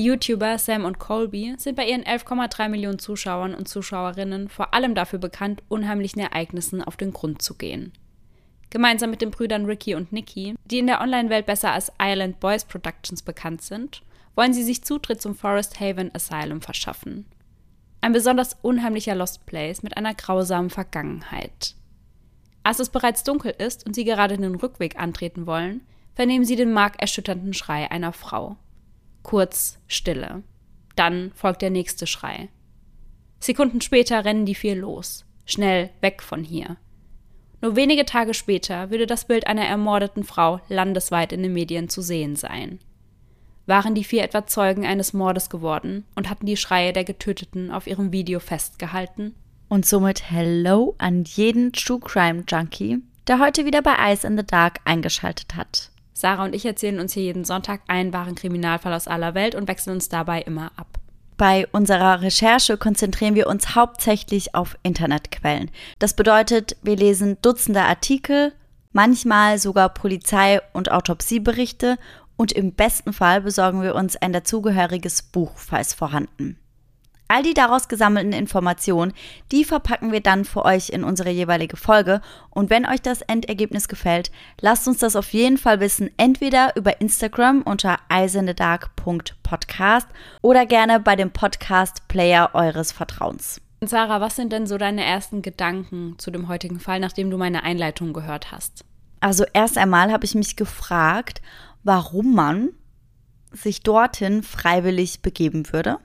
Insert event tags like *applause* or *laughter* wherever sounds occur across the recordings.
Die YouTuber Sam und Colby sind bei ihren 11,3 Millionen Zuschauern und Zuschauerinnen vor allem dafür bekannt, unheimlichen Ereignissen auf den Grund zu gehen. Gemeinsam mit den Brüdern Ricky und Nikki, die in der Online-Welt besser als Island Boys Productions bekannt sind, wollen sie sich Zutritt zum Forest Haven Asylum verschaffen. Ein besonders unheimlicher Lost Place mit einer grausamen Vergangenheit. Als es bereits dunkel ist und sie gerade den Rückweg antreten wollen, vernehmen sie den markerschütternden Schrei einer Frau. Kurz Stille. Dann folgt der nächste Schrei. Sekunden später rennen die vier los. Schnell weg von hier. Nur wenige Tage später würde das Bild einer ermordeten Frau landesweit in den Medien zu sehen sein. Waren die vier etwa Zeugen eines Mordes geworden und hatten die Schreie der Getöteten auf ihrem Video festgehalten? Und somit Hello an jeden True Crime Junkie, der heute wieder bei Eyes in the Dark eingeschaltet hat. Sarah und ich erzählen uns hier jeden Sonntag einen wahren Kriminalfall aus aller Welt und wechseln uns dabei immer ab. Bei unserer Recherche konzentrieren wir uns hauptsächlich auf Internetquellen. Das bedeutet, wir lesen Dutzende Artikel, manchmal sogar Polizei- und Autopsieberichte und im besten Fall besorgen wir uns ein dazugehöriges Buch, falls vorhanden. All die daraus gesammelten Informationen, die verpacken wir dann für euch in unsere jeweilige Folge. Und wenn euch das Endergebnis gefällt, lasst uns das auf jeden Fall wissen, entweder über Instagram unter eisendedark.podcast oder gerne bei dem Podcast-Player eures Vertrauens. Sarah, was sind denn so deine ersten Gedanken zu dem heutigen Fall, nachdem du meine Einleitung gehört hast? Also erst einmal habe ich mich gefragt, warum man sich dorthin freiwillig begeben würde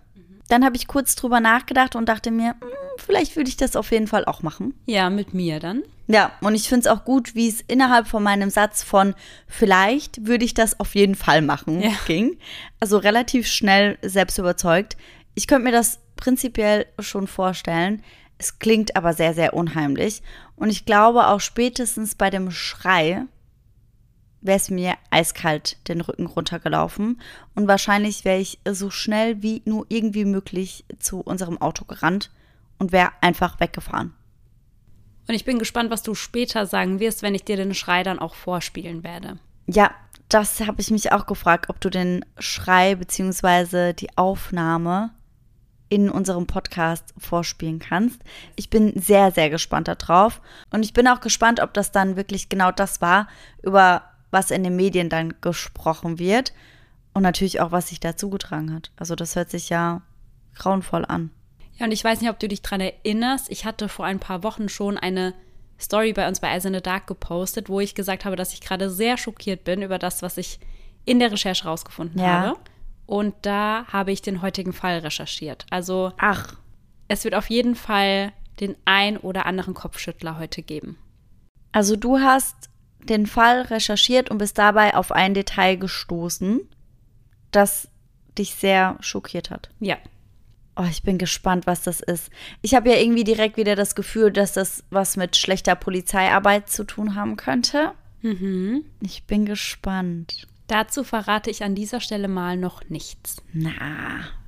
dann habe ich kurz drüber nachgedacht und dachte mir, hm, vielleicht würde ich das auf jeden Fall auch machen. Ja, mit mir dann. Ja, und ich finde es auch gut, wie es innerhalb von meinem Satz von vielleicht würde ich das auf jeden Fall machen ja. ging. Also relativ schnell selbst überzeugt. Ich könnte mir das prinzipiell schon vorstellen. Es klingt aber sehr, sehr unheimlich. Und ich glaube auch spätestens bei dem Schrei wäre es mir eiskalt den Rücken runtergelaufen und wahrscheinlich wäre ich so schnell wie nur irgendwie möglich zu unserem Auto gerannt und wäre einfach weggefahren. Und ich bin gespannt, was du später sagen wirst, wenn ich dir den Schrei dann auch vorspielen werde. Ja, das habe ich mich auch gefragt, ob du den Schrei bzw. die Aufnahme in unserem Podcast vorspielen kannst. Ich bin sehr, sehr gespannt darauf. Und ich bin auch gespannt, ob das dann wirklich genau das war, über was in den Medien dann gesprochen wird und natürlich auch, was sich da zugetragen hat. Also das hört sich ja grauenvoll an. Ja, und ich weiß nicht, ob du dich daran erinnerst. Ich hatte vor ein paar Wochen schon eine Story bei uns bei Eyes in the Dark gepostet, wo ich gesagt habe, dass ich gerade sehr schockiert bin über das, was ich in der Recherche rausgefunden ja. habe. Und da habe ich den heutigen Fall recherchiert. Also, ach, es wird auf jeden Fall den ein oder anderen Kopfschüttler heute geben. Also, du hast den Fall recherchiert und bist dabei auf ein Detail gestoßen, das dich sehr schockiert hat. Ja. Oh, ich bin gespannt, was das ist. Ich habe ja irgendwie direkt wieder das Gefühl, dass das was mit schlechter Polizeiarbeit zu tun haben könnte. Mhm. Ich bin gespannt. Dazu verrate ich an dieser Stelle mal noch nichts. Na,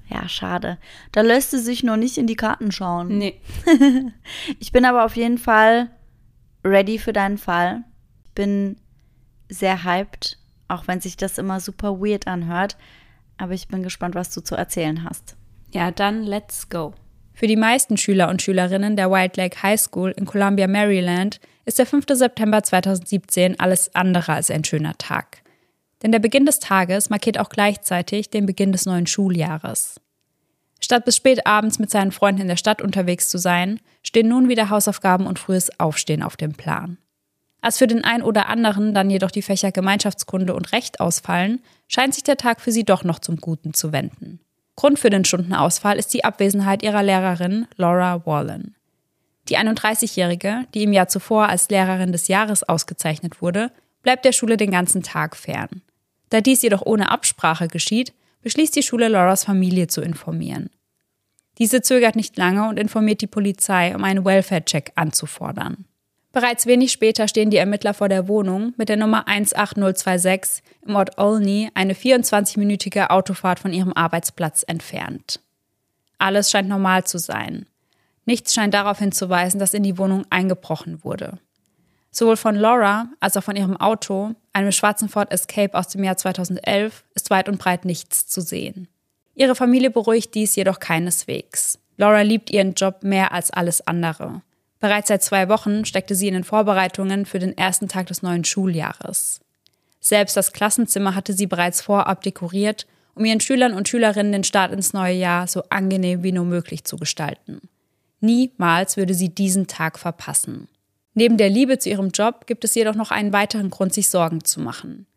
ja, schade. Da lässt sie sich noch nicht in die Karten schauen. Nee. *laughs* ich bin aber auf jeden Fall ready für deinen Fall bin sehr hyped, auch wenn sich das immer super weird anhört. Aber ich bin gespannt, was du zu erzählen hast. Ja, dann let's go. Für die meisten Schüler und Schülerinnen der White Lake High School in Columbia, Maryland, ist der 5. September 2017 alles andere als ein schöner Tag. Denn der Beginn des Tages markiert auch gleichzeitig den Beginn des neuen Schuljahres. Statt bis spät abends mit seinen Freunden in der Stadt unterwegs zu sein, stehen nun wieder Hausaufgaben und frühes Aufstehen auf dem Plan. Als für den einen oder anderen dann jedoch die Fächer Gemeinschaftskunde und Recht ausfallen, scheint sich der Tag für sie doch noch zum Guten zu wenden. Grund für den Stundenausfall ist die Abwesenheit ihrer Lehrerin Laura Wallen. Die 31-Jährige, die im Jahr zuvor als Lehrerin des Jahres ausgezeichnet wurde, bleibt der Schule den ganzen Tag fern. Da dies jedoch ohne Absprache geschieht, beschließt die Schule Lauras Familie zu informieren. Diese zögert nicht lange und informiert die Polizei, um einen Welfare-Check anzufordern. Bereits wenig später stehen die Ermittler vor der Wohnung mit der Nummer 18026 im Ort Olney, eine 24-minütige Autofahrt von ihrem Arbeitsplatz entfernt. Alles scheint normal zu sein. Nichts scheint darauf hinzuweisen, dass in die Wohnung eingebrochen wurde. Sowohl von Laura als auch von ihrem Auto, einem schwarzen Ford Escape aus dem Jahr 2011, ist weit und breit nichts zu sehen. Ihre Familie beruhigt dies jedoch keineswegs. Laura liebt ihren Job mehr als alles andere. Bereits seit zwei Wochen steckte sie in den Vorbereitungen für den ersten Tag des neuen Schuljahres. Selbst das Klassenzimmer hatte sie bereits vorab dekoriert, um ihren Schülern und Schülerinnen den Start ins neue Jahr so angenehm wie nur möglich zu gestalten. Niemals würde sie diesen Tag verpassen. Neben der Liebe zu ihrem Job gibt es jedoch noch einen weiteren Grund, sich Sorgen zu machen.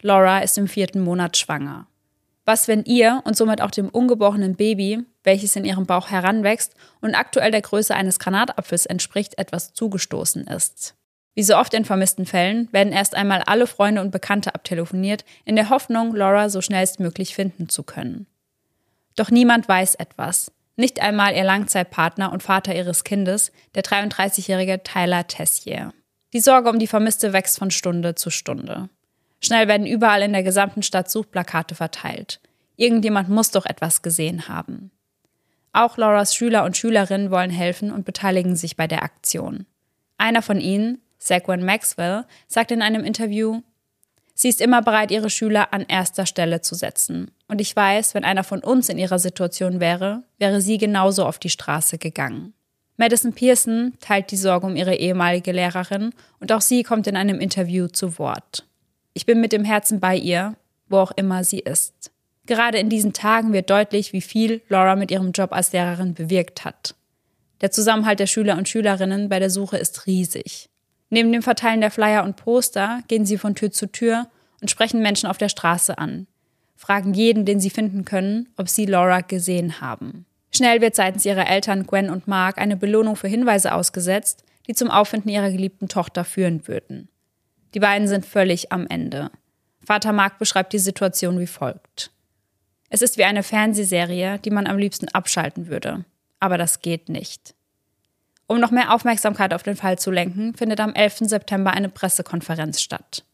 Laura ist im vierten Monat schwanger. Was, wenn ihr und somit auch dem ungeborenen Baby, welches in ihrem Bauch heranwächst und aktuell der Größe eines Granatapfels entspricht, etwas zugestoßen ist? Wie so oft in vermissten Fällen werden erst einmal alle Freunde und Bekannte abtelefoniert, in der Hoffnung, Laura so schnellstmöglich finden zu können. Doch niemand weiß etwas. Nicht einmal ihr Langzeitpartner und Vater ihres Kindes, der 33-jährige Tyler Tessier. Die Sorge um die Vermisste wächst von Stunde zu Stunde. Schnell werden überall in der gesamten Stadt Suchplakate verteilt. Irgendjemand muss doch etwas gesehen haben. Auch Lauras Schüler und Schülerinnen wollen helfen und beteiligen sich bei der Aktion. Einer von ihnen, Zachwan Maxwell, sagt in einem Interview, Sie ist immer bereit, ihre Schüler an erster Stelle zu setzen. Und ich weiß, wenn einer von uns in ihrer Situation wäre, wäre sie genauso auf die Straße gegangen. Madison Pearson teilt die Sorge um ihre ehemalige Lehrerin und auch sie kommt in einem Interview zu Wort. Ich bin mit dem Herzen bei ihr, wo auch immer sie ist. Gerade in diesen Tagen wird deutlich, wie viel Laura mit ihrem Job als Lehrerin bewirkt hat. Der Zusammenhalt der Schüler und Schülerinnen bei der Suche ist riesig. Neben dem Verteilen der Flyer und Poster gehen sie von Tür zu Tür und sprechen Menschen auf der Straße an, fragen jeden, den sie finden können, ob sie Laura gesehen haben. Schnell wird seitens ihrer Eltern Gwen und Mark eine Belohnung für Hinweise ausgesetzt, die zum Auffinden ihrer geliebten Tochter führen würden. Die beiden sind völlig am Ende. Vater Mark beschreibt die Situation wie folgt. Es ist wie eine Fernsehserie, die man am liebsten abschalten würde. Aber das geht nicht. Um noch mehr Aufmerksamkeit auf den Fall zu lenken, findet am 11. September eine Pressekonferenz statt.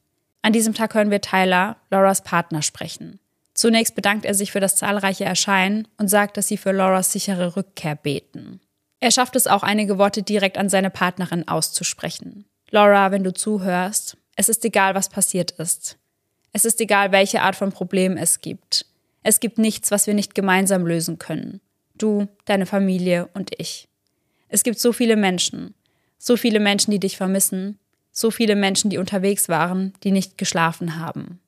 An diesem Tag hören wir Tyler, Lauras Partner, sprechen. Zunächst bedankt er sich für das zahlreiche Erscheinen und sagt, dass sie für Lauras sichere Rückkehr beten. Er schafft es auch, einige Worte direkt an seine Partnerin auszusprechen. Laura, wenn du zuhörst, es ist egal, was passiert ist. Es ist egal, welche Art von Problem es gibt. Es gibt nichts, was wir nicht gemeinsam lösen können. Du, deine Familie und ich. Es gibt so viele Menschen, so viele Menschen, die dich vermissen, so viele Menschen, die unterwegs waren, die nicht geschlafen haben.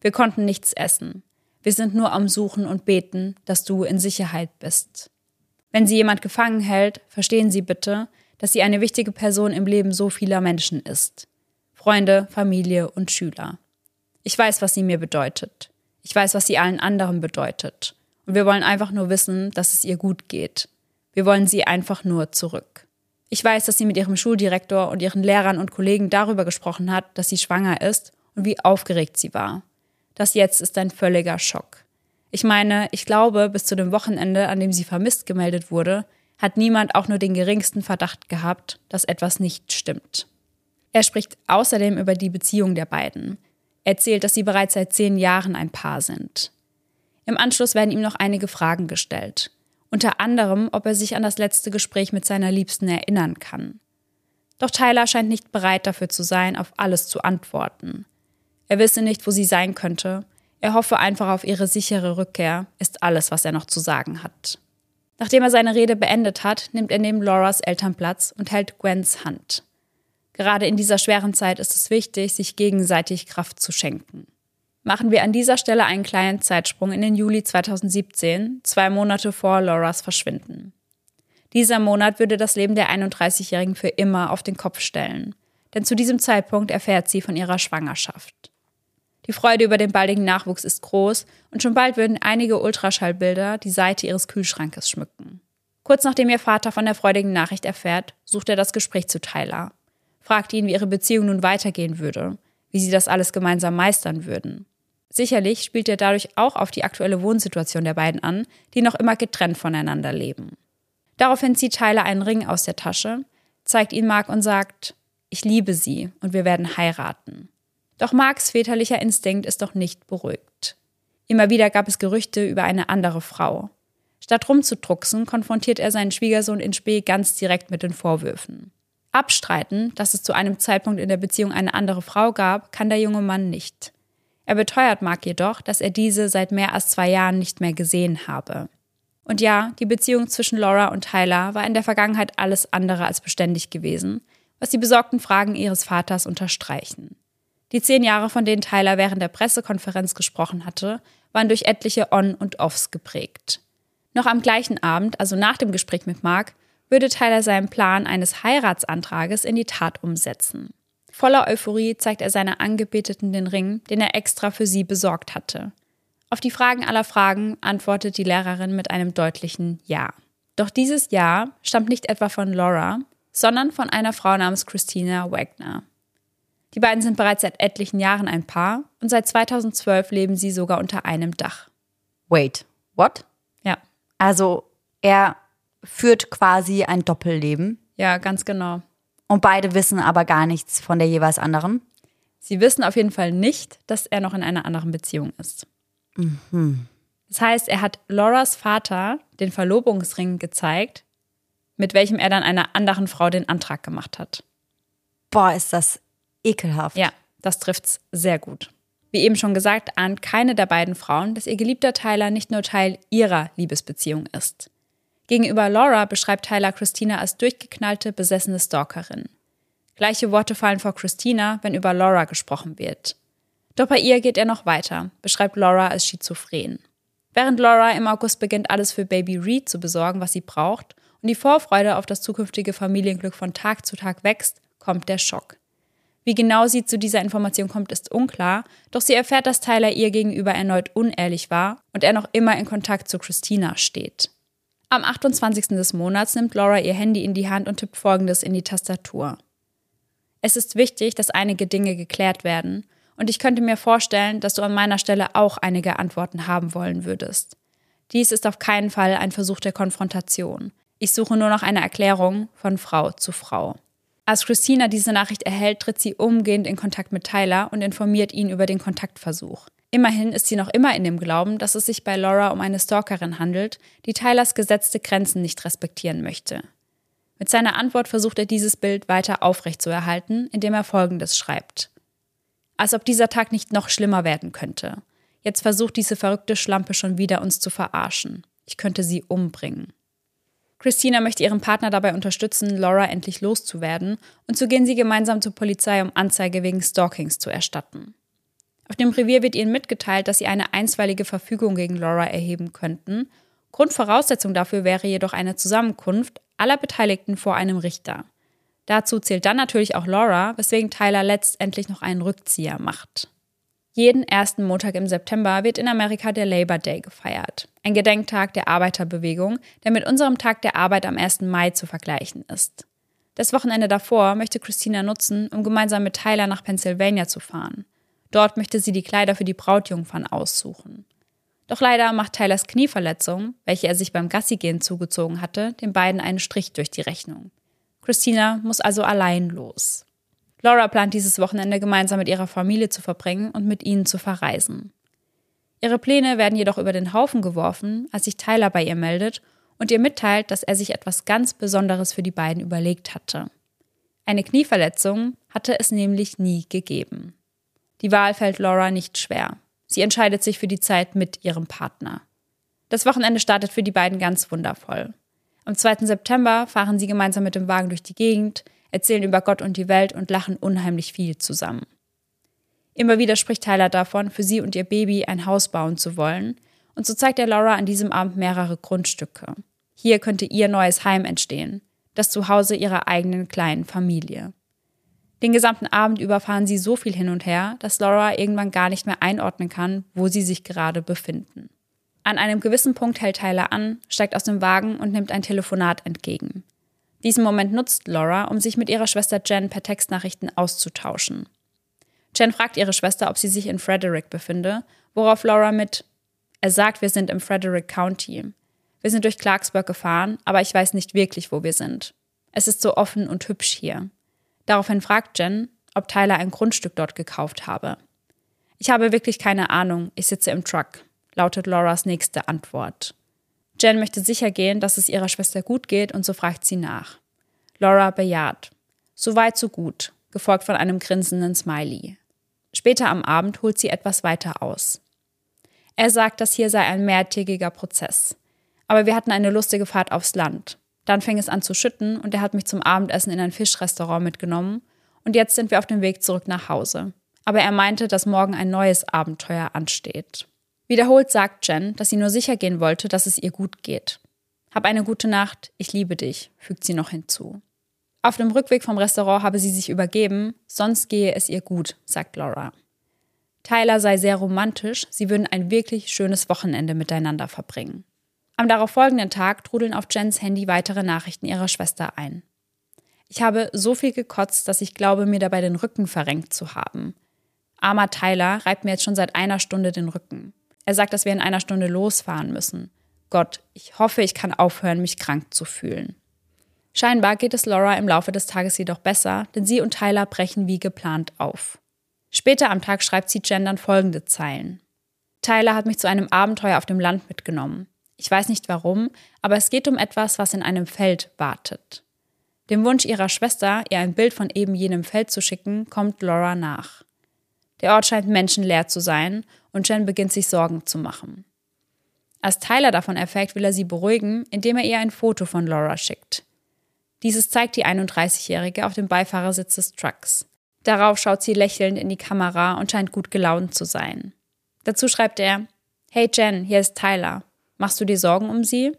Wir konnten nichts essen. Wir sind nur am Suchen und beten, dass du in Sicherheit bist. Wenn sie jemand gefangen hält, verstehen Sie bitte, dass sie eine wichtige Person im Leben so vieler Menschen ist. Freunde, Familie und Schüler. Ich weiß, was sie mir bedeutet. Ich weiß, was sie allen anderen bedeutet. Und wir wollen einfach nur wissen, dass es ihr gut geht. Wir wollen sie einfach nur zurück. Ich weiß, dass sie mit ihrem Schuldirektor und ihren Lehrern und Kollegen darüber gesprochen hat, dass sie schwanger ist und wie aufgeregt sie war. Das jetzt ist ein völliger Schock. Ich meine, ich glaube, bis zu dem Wochenende, an dem sie vermisst gemeldet wurde, hat niemand auch nur den geringsten Verdacht gehabt, dass etwas nicht stimmt. Er spricht außerdem über die Beziehung der beiden. Er erzählt, dass sie bereits seit zehn Jahren ein Paar sind. Im Anschluss werden ihm noch einige Fragen gestellt. Unter anderem, ob er sich an das letzte Gespräch mit seiner Liebsten erinnern kann. Doch Tyler scheint nicht bereit dafür zu sein, auf alles zu antworten. Er wisse nicht, wo sie sein könnte. Er hoffe einfach auf ihre sichere Rückkehr, ist alles, was er noch zu sagen hat. Nachdem er seine Rede beendet hat, nimmt er neben Lauras Eltern Platz und hält Gwens Hand. Gerade in dieser schweren Zeit ist es wichtig, sich gegenseitig Kraft zu schenken. Machen wir an dieser Stelle einen kleinen Zeitsprung in den Juli 2017, zwei Monate vor Lauras Verschwinden. Dieser Monat würde das Leben der 31-Jährigen für immer auf den Kopf stellen, denn zu diesem Zeitpunkt erfährt sie von ihrer Schwangerschaft. Die Freude über den baldigen Nachwuchs ist groß und schon bald würden einige Ultraschallbilder die Seite ihres Kühlschrankes schmücken. Kurz nachdem ihr Vater von der freudigen Nachricht erfährt, sucht er das Gespräch zu Tyler fragte ihn, wie ihre Beziehung nun weitergehen würde, wie sie das alles gemeinsam meistern würden. Sicherlich spielt er dadurch auch auf die aktuelle Wohnsituation der beiden an, die noch immer getrennt voneinander leben. Daraufhin zieht Tyler einen Ring aus der Tasche, zeigt ihn Mark und sagt, ich liebe sie und wir werden heiraten. Doch Marks väterlicher Instinkt ist doch nicht beruhigt. Immer wieder gab es Gerüchte über eine andere Frau. Statt rumzudrucksen, konfrontiert er seinen Schwiegersohn in Spee ganz direkt mit den Vorwürfen. Abstreiten, dass es zu einem Zeitpunkt in der Beziehung eine andere Frau gab, kann der junge Mann nicht. Er beteuert Mark jedoch, dass er diese seit mehr als zwei Jahren nicht mehr gesehen habe. Und ja, die Beziehung zwischen Laura und Tyler war in der Vergangenheit alles andere als beständig gewesen, was die besorgten Fragen ihres Vaters unterstreichen. Die zehn Jahre, von denen Tyler während der Pressekonferenz gesprochen hatte, waren durch etliche On- und Offs geprägt. Noch am gleichen Abend, also nach dem Gespräch mit Mark, würde Tyler seinen Plan eines Heiratsantrages in die Tat umsetzen. Voller Euphorie zeigt er seiner Angebeteten den Ring, den er extra für sie besorgt hatte. Auf die Fragen aller Fragen antwortet die Lehrerin mit einem deutlichen Ja. Doch dieses Ja stammt nicht etwa von Laura, sondern von einer Frau namens Christina Wagner. Die beiden sind bereits seit etlichen Jahren ein Paar und seit 2012 leben sie sogar unter einem Dach. Wait, what? Ja. Also er führt quasi ein Doppelleben. Ja, ganz genau. Und beide wissen aber gar nichts von der jeweils anderen. Sie wissen auf jeden Fall nicht, dass er noch in einer anderen Beziehung ist. Mhm. Das heißt, er hat Lauras Vater den Verlobungsring gezeigt, mit welchem er dann einer anderen Frau den Antrag gemacht hat. Boah, ist das ekelhaft. Ja, das trifft's sehr gut. Wie eben schon gesagt, ahnt keine der beiden Frauen, dass ihr geliebter Tyler nicht nur Teil ihrer Liebesbeziehung ist. Gegenüber Laura beschreibt Tyler Christina als durchgeknallte, besessene Stalkerin. Gleiche Worte fallen vor Christina, wenn über Laura gesprochen wird. Doch bei ihr geht er noch weiter, beschreibt Laura als schizophren. Während Laura im August beginnt, alles für Baby Reed zu besorgen, was sie braucht, und die Vorfreude auf das zukünftige Familienglück von Tag zu Tag wächst, kommt der Schock. Wie genau sie zu dieser Information kommt, ist unklar, doch sie erfährt, dass Tyler ihr gegenüber erneut unehrlich war und er noch immer in Kontakt zu Christina steht. Am 28. des Monats nimmt Laura ihr Handy in die Hand und tippt folgendes in die Tastatur. Es ist wichtig, dass einige Dinge geklärt werden, und ich könnte mir vorstellen, dass du an meiner Stelle auch einige Antworten haben wollen würdest. Dies ist auf keinen Fall ein Versuch der Konfrontation. Ich suche nur noch eine Erklärung von Frau zu Frau. Als Christina diese Nachricht erhält, tritt sie umgehend in Kontakt mit Tyler und informiert ihn über den Kontaktversuch. Immerhin ist sie noch immer in dem Glauben, dass es sich bei Laura um eine Stalkerin handelt, die Tylers gesetzte Grenzen nicht respektieren möchte. Mit seiner Antwort versucht er dieses Bild weiter aufrechtzuerhalten, indem er Folgendes schreibt. Als ob dieser Tag nicht noch schlimmer werden könnte. Jetzt versucht diese verrückte Schlampe schon wieder uns zu verarschen. Ich könnte sie umbringen. Christina möchte ihren Partner dabei unterstützen, Laura endlich loszuwerden, und so gehen sie gemeinsam zur Polizei, um Anzeige wegen Stalkings zu erstatten. Auf dem Revier wird ihnen mitgeteilt, dass sie eine einstweilige Verfügung gegen Laura erheben könnten. Grundvoraussetzung dafür wäre jedoch eine Zusammenkunft aller Beteiligten vor einem Richter. Dazu zählt dann natürlich auch Laura, weswegen Tyler letztendlich noch einen Rückzieher macht. Jeden ersten Montag im September wird in Amerika der Labor Day gefeiert, ein Gedenktag der Arbeiterbewegung, der mit unserem Tag der Arbeit am 1. Mai zu vergleichen ist. Das Wochenende davor möchte Christina nutzen, um gemeinsam mit Tyler nach Pennsylvania zu fahren. Dort möchte sie die Kleider für die Brautjungfern aussuchen. Doch leider macht Tylers Knieverletzung, welche er sich beim Gassigehen zugezogen hatte, den beiden einen Strich durch die Rechnung. Christina muss also allein los. Laura plant dieses Wochenende gemeinsam mit ihrer Familie zu verbringen und mit ihnen zu verreisen. Ihre Pläne werden jedoch über den Haufen geworfen, als sich Tyler bei ihr meldet und ihr mitteilt, dass er sich etwas ganz Besonderes für die beiden überlegt hatte. Eine Knieverletzung hatte es nämlich nie gegeben. Die Wahl fällt Laura nicht schwer. Sie entscheidet sich für die Zeit mit ihrem Partner. Das Wochenende startet für die beiden ganz wundervoll. Am 2. September fahren sie gemeinsam mit dem Wagen durch die Gegend, erzählen über Gott und die Welt und lachen unheimlich viel zusammen. Immer wieder spricht Tyler davon, für sie und ihr Baby ein Haus bauen zu wollen, und so zeigt er Laura an diesem Abend mehrere Grundstücke. Hier könnte ihr neues Heim entstehen, das Zuhause ihrer eigenen kleinen Familie. Den gesamten Abend über fahren sie so viel hin und her, dass Laura irgendwann gar nicht mehr einordnen kann, wo sie sich gerade befinden. An einem gewissen Punkt hält Tyler an, steigt aus dem Wagen und nimmt ein Telefonat entgegen. Diesen Moment nutzt Laura, um sich mit ihrer Schwester Jen per Textnachrichten auszutauschen. Jen fragt ihre Schwester, ob sie sich in Frederick befinde, worauf Laura mit Er sagt, wir sind im Frederick County. Wir sind durch Clarksburg gefahren, aber ich weiß nicht wirklich, wo wir sind. Es ist so offen und hübsch hier. Daraufhin fragt Jen, ob Tyler ein Grundstück dort gekauft habe. Ich habe wirklich keine Ahnung, ich sitze im Truck, lautet Lauras nächste Antwort. Jen möchte sicher gehen, dass es ihrer Schwester gut geht und so fragt sie nach. Laura bejaht. So weit, so gut, gefolgt von einem grinsenden Smiley. Später am Abend holt sie etwas weiter aus. Er sagt, das hier sei ein mehrtägiger Prozess. Aber wir hatten eine lustige Fahrt aufs Land. Dann fing es an zu schütten und er hat mich zum Abendessen in ein Fischrestaurant mitgenommen und jetzt sind wir auf dem Weg zurück nach Hause. Aber er meinte, dass morgen ein neues Abenteuer ansteht. Wiederholt sagt Jen, dass sie nur sicher gehen wollte, dass es ihr gut geht. Hab eine gute Nacht, ich liebe dich, fügt sie noch hinzu. Auf dem Rückweg vom Restaurant habe sie sich übergeben, sonst gehe es ihr gut, sagt Laura. Tyler sei sehr romantisch, sie würden ein wirklich schönes Wochenende miteinander verbringen. Am darauffolgenden Tag trudeln auf Jens Handy weitere Nachrichten ihrer Schwester ein. Ich habe so viel gekotzt, dass ich glaube, mir dabei den Rücken verrenkt zu haben. Armer Tyler reibt mir jetzt schon seit einer Stunde den Rücken. Er sagt, dass wir in einer Stunde losfahren müssen. Gott, ich hoffe, ich kann aufhören, mich krank zu fühlen. Scheinbar geht es Laura im Laufe des Tages jedoch besser, denn sie und Tyler brechen wie geplant auf. Später am Tag schreibt sie Jen dann folgende Zeilen. Tyler hat mich zu einem Abenteuer auf dem Land mitgenommen. Ich weiß nicht warum, aber es geht um etwas, was in einem Feld wartet. Dem Wunsch ihrer Schwester, ihr ein Bild von eben jenem Feld zu schicken, kommt Laura nach. Der Ort scheint menschenleer zu sein und Jen beginnt sich Sorgen zu machen. Als Tyler davon erfährt, will er sie beruhigen, indem er ihr ein Foto von Laura schickt. Dieses zeigt die 31-Jährige auf dem Beifahrersitz des Trucks. Darauf schaut sie lächelnd in die Kamera und scheint gut gelaunt zu sein. Dazu schreibt er: Hey Jen, hier ist Tyler. Machst du dir Sorgen um sie?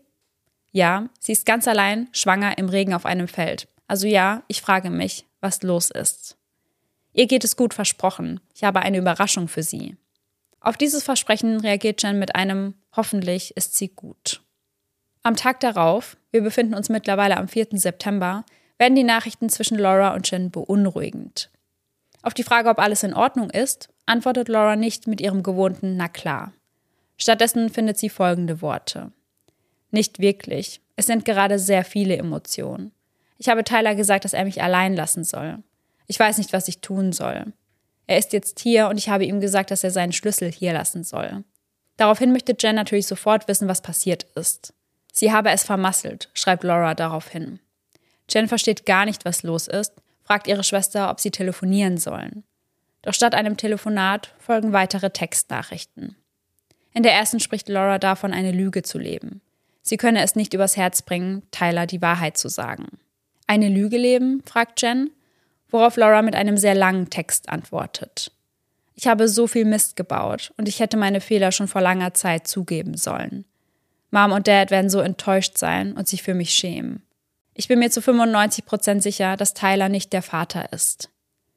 Ja, sie ist ganz allein, schwanger im Regen auf einem Feld. Also ja, ich frage mich, was los ist. Ihr geht es gut versprochen. Ich habe eine Überraschung für sie. Auf dieses Versprechen reagiert Jen mit einem Hoffentlich ist sie gut. Am Tag darauf, wir befinden uns mittlerweile am 4. September, werden die Nachrichten zwischen Laura und Jen beunruhigend. Auf die Frage, ob alles in Ordnung ist, antwortet Laura nicht mit ihrem gewohnten Na klar. Stattdessen findet sie folgende Worte. Nicht wirklich. Es sind gerade sehr viele Emotionen. Ich habe Tyler gesagt, dass er mich allein lassen soll. Ich weiß nicht, was ich tun soll. Er ist jetzt hier und ich habe ihm gesagt, dass er seinen Schlüssel hier lassen soll. Daraufhin möchte Jen natürlich sofort wissen, was passiert ist. Sie habe es vermasselt, schreibt Laura daraufhin. Jen versteht gar nicht, was los ist, fragt ihre Schwester, ob sie telefonieren sollen. Doch statt einem Telefonat folgen weitere Textnachrichten. In der ersten spricht Laura davon, eine Lüge zu leben. Sie könne es nicht übers Herz bringen, Tyler die Wahrheit zu sagen. Eine Lüge leben? fragt Jen, worauf Laura mit einem sehr langen Text antwortet. Ich habe so viel Mist gebaut und ich hätte meine Fehler schon vor langer Zeit zugeben sollen. Mom und Dad werden so enttäuscht sein und sich für mich schämen. Ich bin mir zu 95 Prozent sicher, dass Tyler nicht der Vater ist.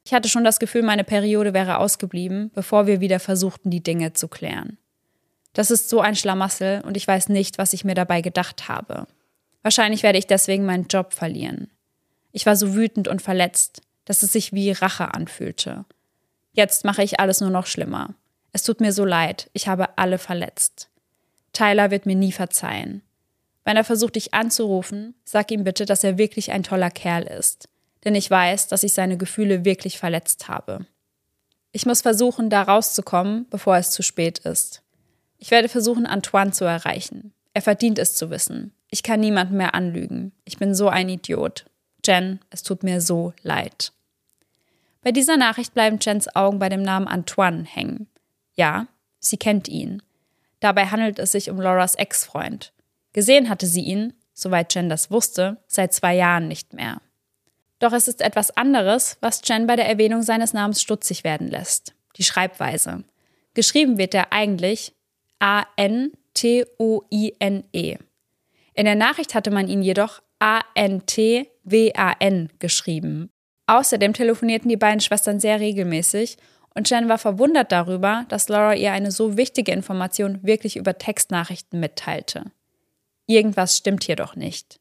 Ich hatte schon das Gefühl, meine Periode wäre ausgeblieben, bevor wir wieder versuchten, die Dinge zu klären. Das ist so ein Schlamassel und ich weiß nicht, was ich mir dabei gedacht habe. Wahrscheinlich werde ich deswegen meinen Job verlieren. Ich war so wütend und verletzt, dass es sich wie Rache anfühlte. Jetzt mache ich alles nur noch schlimmer. Es tut mir so leid, ich habe alle verletzt. Tyler wird mir nie verzeihen. Wenn er versucht, dich anzurufen, sag ihm bitte, dass er wirklich ein toller Kerl ist. Denn ich weiß, dass ich seine Gefühle wirklich verletzt habe. Ich muss versuchen, da rauszukommen, bevor es zu spät ist. Ich werde versuchen, Antoine zu erreichen. Er verdient es zu wissen. Ich kann niemanden mehr anlügen. Ich bin so ein Idiot. Jen, es tut mir so leid. Bei dieser Nachricht bleiben Jens Augen bei dem Namen Antoine hängen. Ja, sie kennt ihn. Dabei handelt es sich um Lauras Ex-Freund. Gesehen hatte sie ihn, soweit Jen das wusste, seit zwei Jahren nicht mehr. Doch es ist etwas anderes, was Jen bei der Erwähnung seines Namens stutzig werden lässt. Die Schreibweise. Geschrieben wird er eigentlich A-N-T-O-I-N-E. In der Nachricht hatte man ihn jedoch A-N-T-W-A-N geschrieben. Außerdem telefonierten die beiden Schwestern sehr regelmäßig und Jen war verwundert darüber, dass Laura ihr eine so wichtige Information wirklich über Textnachrichten mitteilte. Irgendwas stimmt hier doch nicht.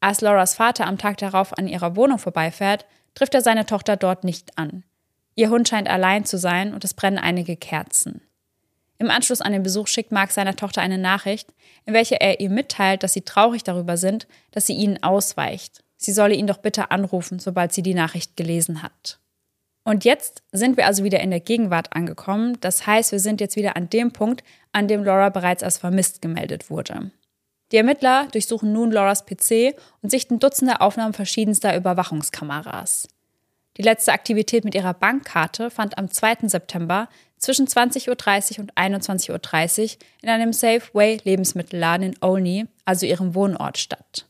Als Lauras Vater am Tag darauf an ihrer Wohnung vorbeifährt, trifft er seine Tochter dort nicht an. Ihr Hund scheint allein zu sein und es brennen einige Kerzen. Im Anschluss an den Besuch schickt Mark seiner Tochter eine Nachricht, in welcher er ihr mitteilt, dass sie traurig darüber sind, dass sie ihnen ausweicht. Sie solle ihn doch bitte anrufen, sobald sie die Nachricht gelesen hat. Und jetzt sind wir also wieder in der Gegenwart angekommen. Das heißt, wir sind jetzt wieder an dem Punkt, an dem Laura bereits als vermisst gemeldet wurde. Die Ermittler durchsuchen nun Lauras PC und sichten Dutzende Aufnahmen verschiedenster Überwachungskameras. Die letzte Aktivität mit ihrer Bankkarte fand am 2. September zwischen 20.30 Uhr und 21.30 Uhr in einem Safeway Lebensmittelladen in Olney, also ihrem Wohnort, statt.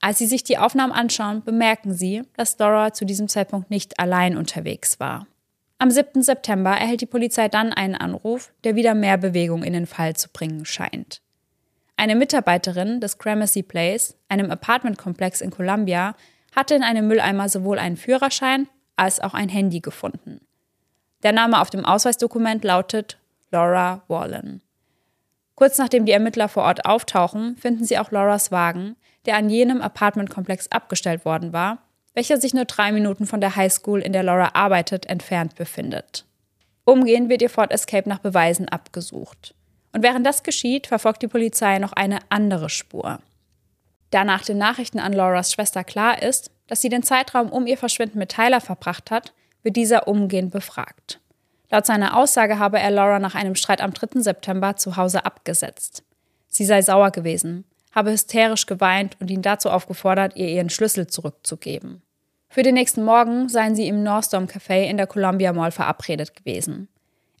Als Sie sich die Aufnahmen anschauen, bemerken Sie, dass Laura zu diesem Zeitpunkt nicht allein unterwegs war. Am 7. September erhält die Polizei dann einen Anruf, der wieder mehr Bewegung in den Fall zu bringen scheint. Eine Mitarbeiterin des Gramercy Place, einem Apartmentkomplex in Columbia, hatte in einem Mülleimer sowohl einen Führerschein als auch ein Handy gefunden. Der Name auf dem Ausweisdokument lautet Laura Wallen. Kurz nachdem die Ermittler vor Ort auftauchen, finden sie auch Lauras Wagen, der an jenem Apartmentkomplex abgestellt worden war, welcher sich nur drei Minuten von der Highschool, in der Laura arbeitet, entfernt befindet. Umgehend wird ihr Ford Escape nach Beweisen abgesucht. Und während das geschieht, verfolgt die Polizei noch eine andere Spur. Da nach den Nachrichten an Lauras Schwester klar ist, dass sie den Zeitraum um ihr Verschwinden mit Tyler verbracht hat, wird dieser umgehend befragt. Laut seiner Aussage habe er Laura nach einem Streit am 3. September zu Hause abgesetzt. Sie sei sauer gewesen, habe hysterisch geweint und ihn dazu aufgefordert, ihr ihren Schlüssel zurückzugeben. Für den nächsten Morgen seien sie im Northstorm Café in der Columbia Mall verabredet gewesen.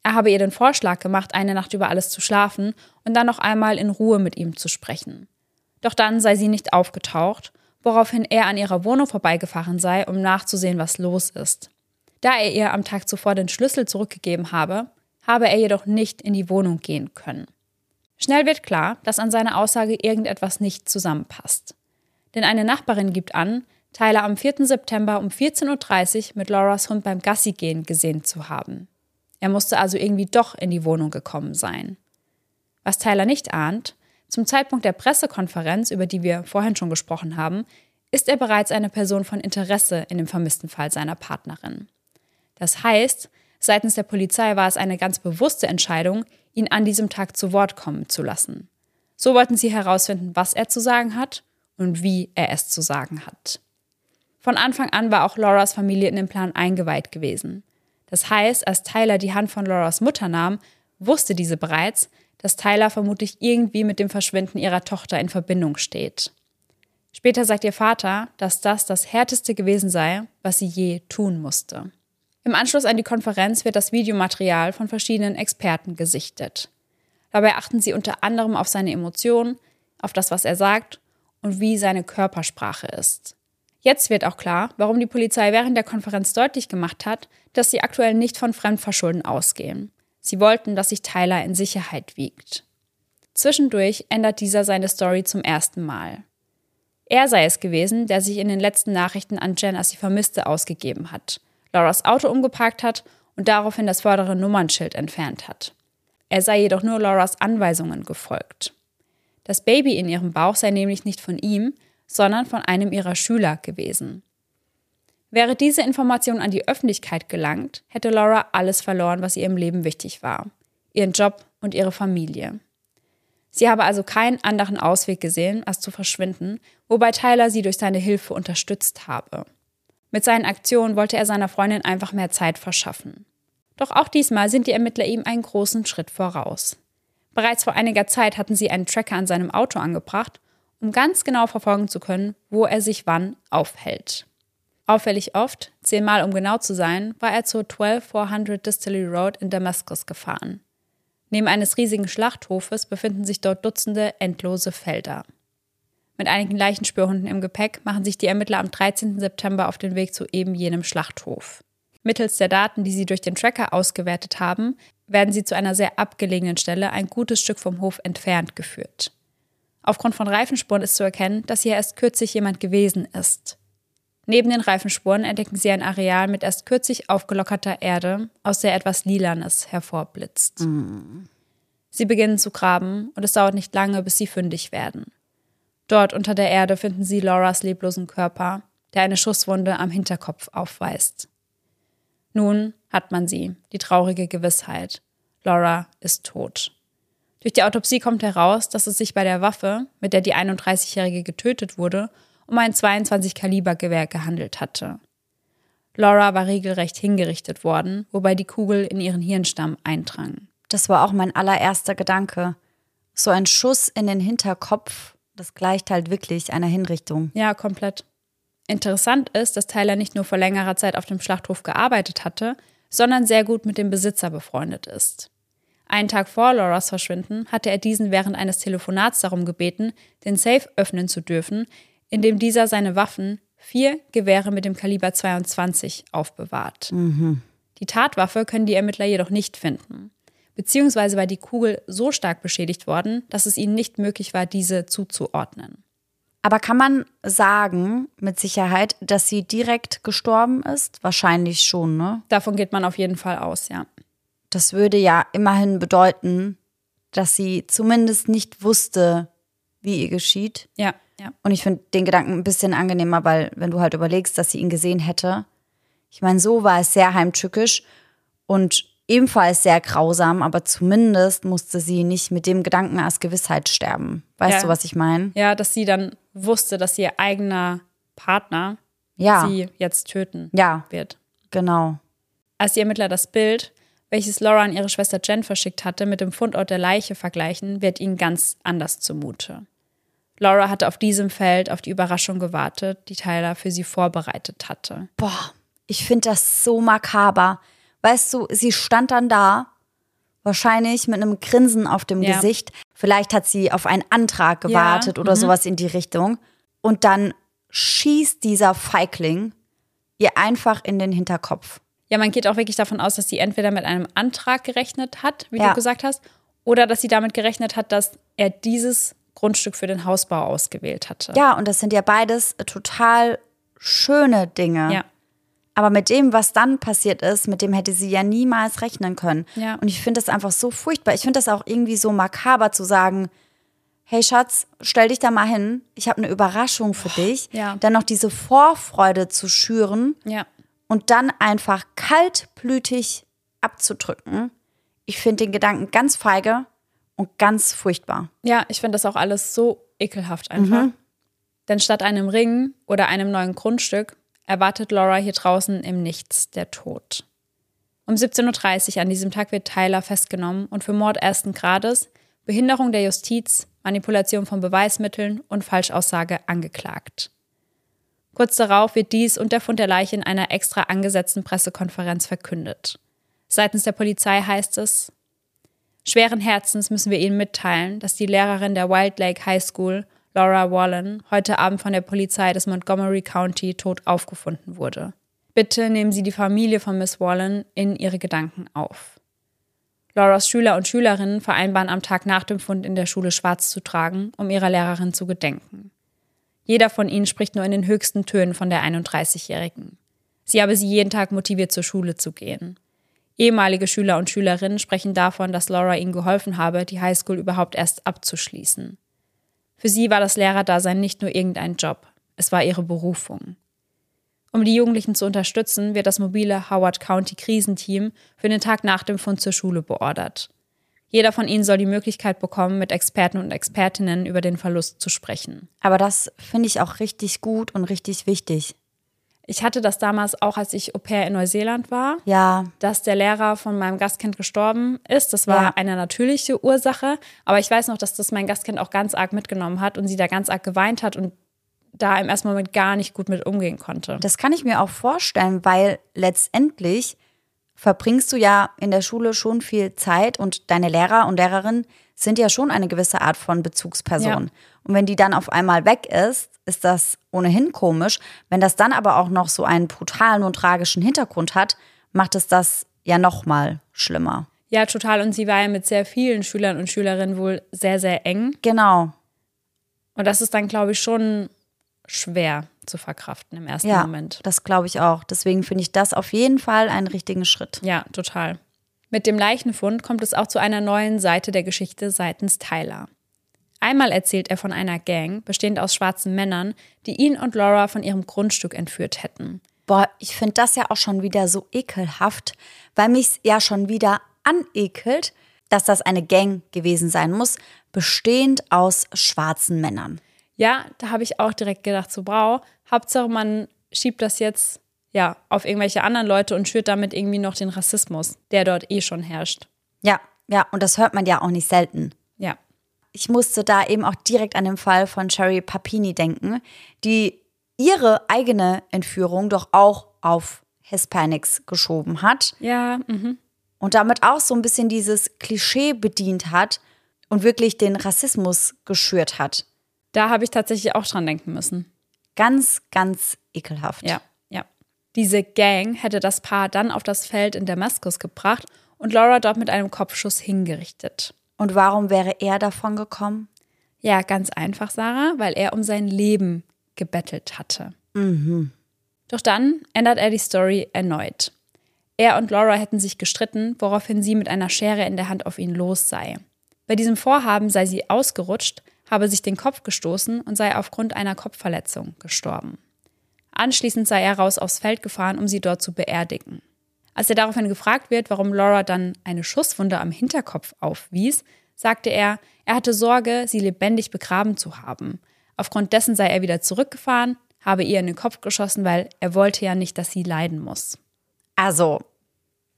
Er habe ihr den Vorschlag gemacht, eine Nacht über alles zu schlafen und dann noch einmal in Ruhe mit ihm zu sprechen. Doch dann sei sie nicht aufgetaucht, woraufhin er an ihrer Wohnung vorbeigefahren sei, um nachzusehen, was los ist. Da er ihr am Tag zuvor den Schlüssel zurückgegeben habe, habe er jedoch nicht in die Wohnung gehen können. Schnell wird klar, dass an seiner Aussage irgendetwas nicht zusammenpasst. Denn eine Nachbarin gibt an, Tyler am 4. September um 14.30 Uhr mit Lauras Hund beim Gassigehen gesehen zu haben. Er musste also irgendwie doch in die Wohnung gekommen sein. Was Tyler nicht ahnt, zum Zeitpunkt der Pressekonferenz, über die wir vorhin schon gesprochen haben, ist er bereits eine Person von Interesse in dem vermissten Fall seiner Partnerin. Das heißt, seitens der Polizei war es eine ganz bewusste Entscheidung, ihn an diesem Tag zu Wort kommen zu lassen. So wollten sie herausfinden, was er zu sagen hat und wie er es zu sagen hat. Von Anfang an war auch Lauras Familie in den Plan eingeweiht gewesen. Das heißt, als Tyler die Hand von Lauras Mutter nahm, wusste diese bereits, dass Tyler vermutlich irgendwie mit dem Verschwinden ihrer Tochter in Verbindung steht. Später sagt ihr Vater, dass das das Härteste gewesen sei, was sie je tun musste. Im Anschluss an die Konferenz wird das Videomaterial von verschiedenen Experten gesichtet. Dabei achten sie unter anderem auf seine Emotionen, auf das, was er sagt und wie seine Körpersprache ist. Jetzt wird auch klar, warum die Polizei während der Konferenz deutlich gemacht hat, dass sie aktuell nicht von Fremdverschulden ausgehen. Sie wollten, dass sich Tyler in Sicherheit wiegt. Zwischendurch ändert dieser seine Story zum ersten Mal. Er sei es gewesen, der sich in den letzten Nachrichten an Jen als die Vermisste ausgegeben hat – Lauras Auto umgeparkt hat und daraufhin das vordere Nummernschild entfernt hat. Er sei jedoch nur Lauras Anweisungen gefolgt. Das Baby in ihrem Bauch sei nämlich nicht von ihm, sondern von einem ihrer Schüler gewesen. Wäre diese Information an die Öffentlichkeit gelangt, hätte Laura alles verloren, was ihr im Leben wichtig war. Ihren Job und ihre Familie. Sie habe also keinen anderen Ausweg gesehen, als zu verschwinden, wobei Tyler sie durch seine Hilfe unterstützt habe. Mit seinen Aktionen wollte er seiner Freundin einfach mehr Zeit verschaffen. Doch auch diesmal sind die Ermittler ihm einen großen Schritt voraus. Bereits vor einiger Zeit hatten sie einen Tracker an seinem Auto angebracht, um ganz genau verfolgen zu können, wo er sich wann aufhält. Auffällig oft, zehnmal um genau zu sein, war er zur 12400 Distillery Road in Damaskus gefahren. Neben eines riesigen Schlachthofes befinden sich dort Dutzende endlose Felder. Mit einigen Leichenspürhunden im Gepäck machen sich die Ermittler am 13. September auf den Weg zu eben jenem Schlachthof. Mittels der Daten, die sie durch den Tracker ausgewertet haben, werden sie zu einer sehr abgelegenen Stelle ein gutes Stück vom Hof entfernt geführt. Aufgrund von Reifenspuren ist zu erkennen, dass hier erst kürzlich jemand gewesen ist. Neben den Reifenspuren entdecken sie ein Areal mit erst kürzlich aufgelockerter Erde, aus der etwas Lilanes hervorblitzt. Mm. Sie beginnen zu graben und es dauert nicht lange, bis sie fündig werden. Dort unter der Erde finden sie Lauras leblosen Körper, der eine Schusswunde am Hinterkopf aufweist. Nun hat man sie, die traurige Gewissheit. Laura ist tot. Durch die Autopsie kommt heraus, dass es sich bei der Waffe, mit der die 31-Jährige getötet wurde, um ein 22 Kaliber Gewehr gehandelt hatte. Laura war regelrecht hingerichtet worden, wobei die Kugel in ihren Hirnstamm eindrang. Das war auch mein allererster Gedanke. So ein Schuss in den Hinterkopf das gleicht halt wirklich einer Hinrichtung. Ja, komplett. Interessant ist, dass Tyler nicht nur vor längerer Zeit auf dem Schlachthof gearbeitet hatte, sondern sehr gut mit dem Besitzer befreundet ist. Einen Tag vor Lauras Verschwinden hatte er diesen während eines Telefonats darum gebeten, den Safe öffnen zu dürfen, in dem dieser seine Waffen, vier Gewehre mit dem Kaliber 22, aufbewahrt. Mhm. Die Tatwaffe können die Ermittler jedoch nicht finden. Beziehungsweise war die Kugel so stark beschädigt worden, dass es ihnen nicht möglich war, diese zuzuordnen. Aber kann man sagen mit Sicherheit, dass sie direkt gestorben ist? Wahrscheinlich schon, ne? Davon geht man auf jeden Fall aus, ja. Das würde ja immerhin bedeuten, dass sie zumindest nicht wusste, wie ihr geschieht. Ja, ja. Und ich finde den Gedanken ein bisschen angenehmer, weil wenn du halt überlegst, dass sie ihn gesehen hätte. Ich meine, so war es sehr heimtückisch und ebenfalls sehr grausam, aber zumindest musste sie nicht mit dem Gedanken als Gewissheit sterben. Weißt Ja. du, was ich meine? Ja, dass sie dann wusste, dass ihr eigener Partner Ja. sie jetzt töten Ja, wird. genau. Als die Ermittler das Bild, welches Laura an ihre Schwester Jen verschickt hatte, mit dem Fundort der Leiche vergleichen, wird ihnen ganz anders zumute. Laura hatte auf diesem Feld auf die Überraschung gewartet, die Tyler für sie vorbereitet hatte. Boah, ich finde das so makaber. Weißt du, sie stand dann da, wahrscheinlich mit einem Grinsen auf dem Ja. Gesicht. Vielleicht hat sie auf einen Antrag gewartet oder mhm. sowas in die Richtung. Und dann schießt dieser Feigling ihr einfach in den Hinterkopf. Ja, man geht auch wirklich davon aus, dass sie entweder mit einem Antrag gerechnet hat, wie Ja. du gesagt hast, oder dass sie damit gerechnet hat, dass er dieses Grundstück für den Hausbau ausgewählt hatte. Ja, und das sind ja beides total schöne Dinge. Ja. Aber mit dem, was dann passiert ist, mit dem hätte sie ja niemals rechnen können. Ja. Und ich finde das einfach so furchtbar. Ich finde das auch irgendwie so makaber zu sagen, hey Schatz, stell dich da mal hin, ich habe eine Überraschung für dich. ja. Dann noch diese Vorfreude zu schüren Ja. und dann einfach kaltblütig abzudrücken. Ich finde den Gedanken ganz feige und ganz furchtbar. Ja, ich finde das auch alles so ekelhaft einfach. Denn statt einem Ring oder einem neuen Grundstück erwartet Laura hier draußen im Nichts der Tod. Um 17.30 Uhr an diesem Tag wird Tyler festgenommen und für Mord ersten Grades, Behinderung der Justiz, Manipulation von Beweismitteln und Falschaussage angeklagt. Kurz darauf wird dies und der Fund der Leiche in einer extra angesetzten Pressekonferenz verkündet. Seitens der Polizei heißt es, Schweren Herzens müssen wir Ihnen mitteilen, dass die Lehrerin der Wild Lake High School, Laura Wallen, heute Abend von der Polizei des Montgomery County tot aufgefunden wurde. Bitte nehmen Sie die Familie von Miss Wallen in Ihre Gedanken auf. Lauras Schüler und Schülerinnen vereinbaren am Tag nach dem Fund in der Schule schwarz zu tragen, um ihrer Lehrerin zu gedenken. Jeder von ihnen spricht nur in den höchsten Tönen von der 31-Jährigen. Sie habe sie jeden Tag motiviert, zur Schule zu gehen. Ehemalige Schüler und Schülerinnen sprechen davon, dass Laura ihnen geholfen habe, die Highschool überhaupt erst abzuschließen. Für sie war das Lehrerdasein nicht nur irgendein Job, es war ihre Berufung. Um die Jugendlichen zu unterstützen, wird das mobile Howard County Krisenteam für den Tag nach dem Fund zur Schule beordert. Jeder von ihnen soll die Möglichkeit bekommen, mit Experten und Expertinnen über den Verlust zu sprechen. Aber das finde ich auch richtig gut und richtig wichtig. Ich hatte das damals auch, als ich Au pair in Neuseeland war. Ja, dass der Lehrer von meinem Gastkind gestorben ist. Das war Ja. eine natürliche Ursache. Aber ich weiß noch, dass das mein Gastkind auch ganz arg mitgenommen hat und sie da ganz arg geweint hat und da im ersten Moment gar nicht gut mit umgehen konnte. Das kann ich mir auch vorstellen, weil letztendlich verbringst du ja in der Schule schon viel Zeit und deine Lehrer und Lehrerinnen sind ja schon eine gewisse Art von Bezugsperson. Ja. Und wenn die dann auf einmal weg ist, ist das ohnehin komisch. Wenn das dann aber auch noch so einen brutalen und tragischen Hintergrund hat, macht es das ja noch mal schlimmer. Ja, total. Und sie war ja mit sehr vielen Schülern und Schülerinnen wohl sehr, sehr eng. Genau. Und das ist dann, glaube ich, schon schwer zu verkraften im ersten Ja, Moment. das glaube ich auch. Deswegen finde ich das auf jeden Fall einen richtigen Schritt. Ja, total. Mit dem Leichenfund kommt es auch zu einer neuen Seite der Geschichte seitens Tyler. Einmal erzählt er von einer Gang, bestehend aus schwarzen Männern, die ihn und Laura von ihrem Grundstück entführt hätten. Boah, ich finde das ja auch schon wieder so ekelhaft, weil mich ja schon wieder anekelt, dass das eine Gang gewesen sein muss, bestehend aus schwarzen Männern. Ja, da habe ich auch direkt gedacht, so brau, Hauptsache man schiebt das jetzt ja auf irgendwelche anderen Leute und schürt damit irgendwie noch den Rassismus, der dort eh schon herrscht. Ja, ja, und das hört man ja auch nicht selten. Ich musste da eben auch direkt an den Fall von Sherry Papini denken, die ihre eigene Entführung doch auch auf Hispanics geschoben hat. Ja, mhm. Und damit auch so ein bisschen dieses Klischee bedient hat und wirklich den Rassismus geschürt hat. Da habe ich tatsächlich auch dran denken müssen. Ganz, ganz ekelhaft. Ja, ja. Diese Gang hätte das Paar dann auf das Feld in Damaskus gebracht und Laura dort mit einem Kopfschuss hingerichtet. Und warum wäre er davon gekommen? Ja, ganz einfach, Sarah, weil er um sein Leben gebettelt hatte. Mhm. Doch dann ändert er die Story erneut. Er und Laura hätten sich gestritten, woraufhin sie mit einer Schere in der Hand auf ihn los sei. Bei diesem Vorhaben sei sie ausgerutscht, habe sich den Kopf gestoßen und sei aufgrund einer Kopfverletzung gestorben. Anschließend sei er raus aufs Feld gefahren, um sie dort zu beerdigen. Als er daraufhin gefragt wird, warum Laura dann eine Schusswunde am Hinterkopf aufwies, sagte er, er hatte Sorge, sie lebendig begraben zu haben. Aufgrund dessen sei er wieder zurückgefahren, habe ihr in den Kopf geschossen, weil er wollte ja nicht, dass sie leiden muss. Also,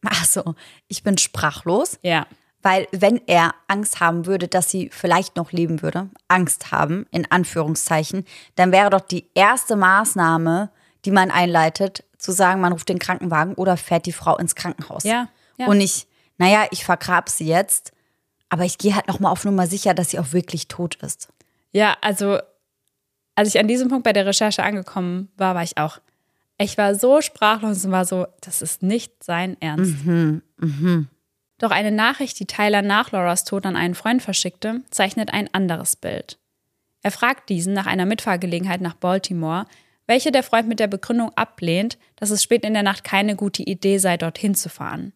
also, ich bin sprachlos. Ja. Weil wenn er Angst haben würde, dass sie vielleicht noch leben würde, Angst haben, in Anführungszeichen, dann wäre doch die erste Maßnahme, die man einleitet, zu sagen, man ruft den Krankenwagen oder fährt die Frau ins Krankenhaus. Ja. ja. Und nicht, naja, ich vergrab sie jetzt, aber ich gehe halt nochmal auf Nummer sicher, dass sie auch wirklich tot ist. Ja, also als ich an diesem Punkt bei der Recherche angekommen war, war ich auch. Ich war so sprachlos und war so, das ist nicht sein Ernst. Mhm, mhm. Doch eine Nachricht, die Tyler nach Lauras Tod an einen Freund verschickte, zeichnet ein anderes Bild. Er fragt diesen nach einer Mitfahrgelegenheit nach Baltimore, welche der Freund mit der Begründung ablehnt, dass es spät in der Nacht keine gute Idee sei, dorthin zu fahren.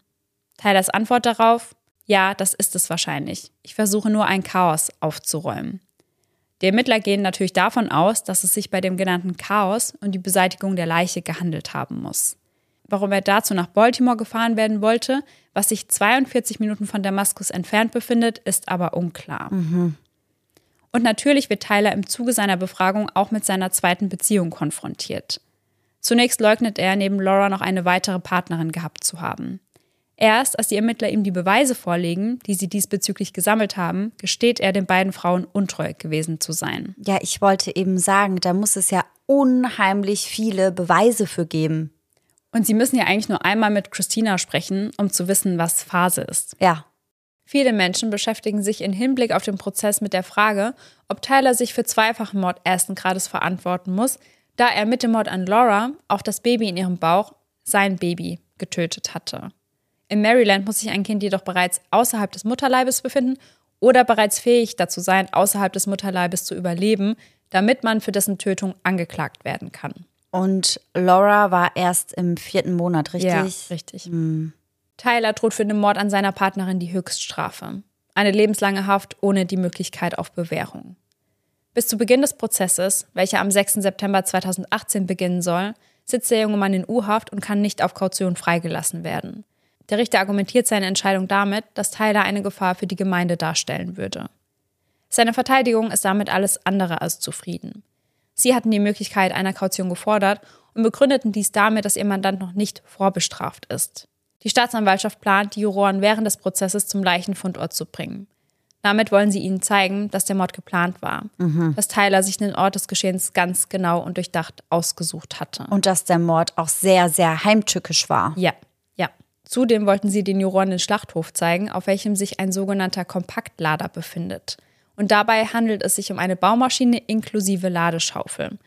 Tylers Antwort darauf: Ja, das ist es wahrscheinlich. Ich versuche nur ein Chaos aufzuräumen. Die Ermittler gehen natürlich davon aus, dass es sich bei dem genannten Chaos und die Beseitigung der Leiche gehandelt haben muss. Warum er dazu nach Baltimore gefahren werden wollte, was sich 42 Minuten von Damaskus entfernt befindet, ist aber unklar. Mhm. Und natürlich wird Tyler im Zuge seiner Befragung auch mit seiner zweiten Beziehung konfrontiert. Zunächst leugnet er, neben Laura noch eine weitere Partnerin gehabt zu haben. Erst als die Ermittler ihm die Beweise vorlegen, die sie diesbezüglich gesammelt haben, gesteht er den beiden Frauen untreu gewesen zu sein. Ja, ich wollte eben sagen, da muss es ja unheimlich viele Beweise für geben. Und sie müssen ja eigentlich nur einmal mit Christina sprechen, um zu wissen, was Phase ist. Ja. Viele Menschen beschäftigen sich in Hinblick auf den Prozess mit der Frage, ob Tyler sich für zweifachen Mord ersten Grades verantworten muss, da er mit dem Mord an Laura auch das Baby in ihrem Bauch, sein Baby, getötet hatte. In Maryland muss sich ein Kind jedoch bereits außerhalb des Mutterleibes befinden oder bereits fähig dazu sein, außerhalb des Mutterleibes zu überleben, damit man für dessen Tötung angeklagt werden kann. Und Laura war erst im vierten Monat, richtig? Ja, richtig. Hm. Tyler droht für den Mord an seiner Partnerin die Höchststrafe. Eine lebenslange Haft ohne die Möglichkeit auf Bewährung. Bis zu Beginn des Prozesses, welcher am 6. September 2018 beginnen soll, sitzt der junge Mann in U-Haft und kann nicht auf Kaution freigelassen werden. Der Richter argumentiert seine Entscheidung damit, dass Tyler eine Gefahr für die Gemeinde darstellen würde. Seine Verteidigung ist damit alles andere als zufrieden. Sie hatten die Möglichkeit einer Kaution gefordert und begründeten dies damit, dass ihr Mandant noch nicht vorbestraft ist. Die Staatsanwaltschaft plant, die Juroren während des Prozesses zum Leichenfundort zu bringen. Damit wollen sie ihnen zeigen, dass der Mord geplant war, mhm. dass Tyler sich den Ort des Geschehens ganz genau und durchdacht ausgesucht hatte. Und dass der Mord auch sehr, sehr heimtückisch war. Ja, ja. Zudem wollten sie den Juroren den Schlachthof zeigen, auf welchem sich ein sogenannter Kompaktlader befindet. Und dabei handelt es sich um eine Baumaschine inklusive Ladeschaufel.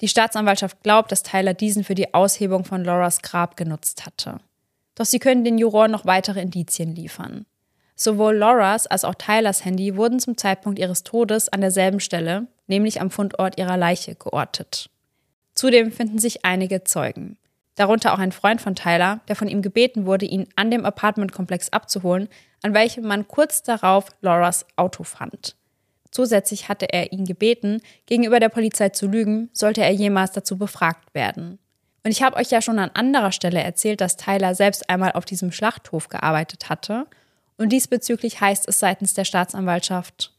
Die Staatsanwaltschaft glaubt, dass Tyler diesen für die Aushebung von Lauras Grab genutzt hatte. Doch sie können den Juroren noch weitere Indizien liefern. Sowohl Lauras als auch Tylers Handy wurden zum Zeitpunkt ihres Todes an derselben Stelle, nämlich am Fundort ihrer Leiche, geortet. Zudem finden sich einige Zeugen darunter auch ein Freund von Tyler, der von ihm gebeten wurde, ihn an dem Apartmentkomplex abzuholen, an welchem man kurz darauf Lauras Auto fand. Zusätzlich hatte er ihn gebeten, gegenüber der Polizei zu lügen, sollte er jemals dazu befragt werden. Und ich habe euch ja schon an anderer Stelle erzählt, dass Tyler selbst einmal auf diesem Schlachthof gearbeitet hatte. Und diesbezüglich heißt es seitens der Staatsanwaltschaft,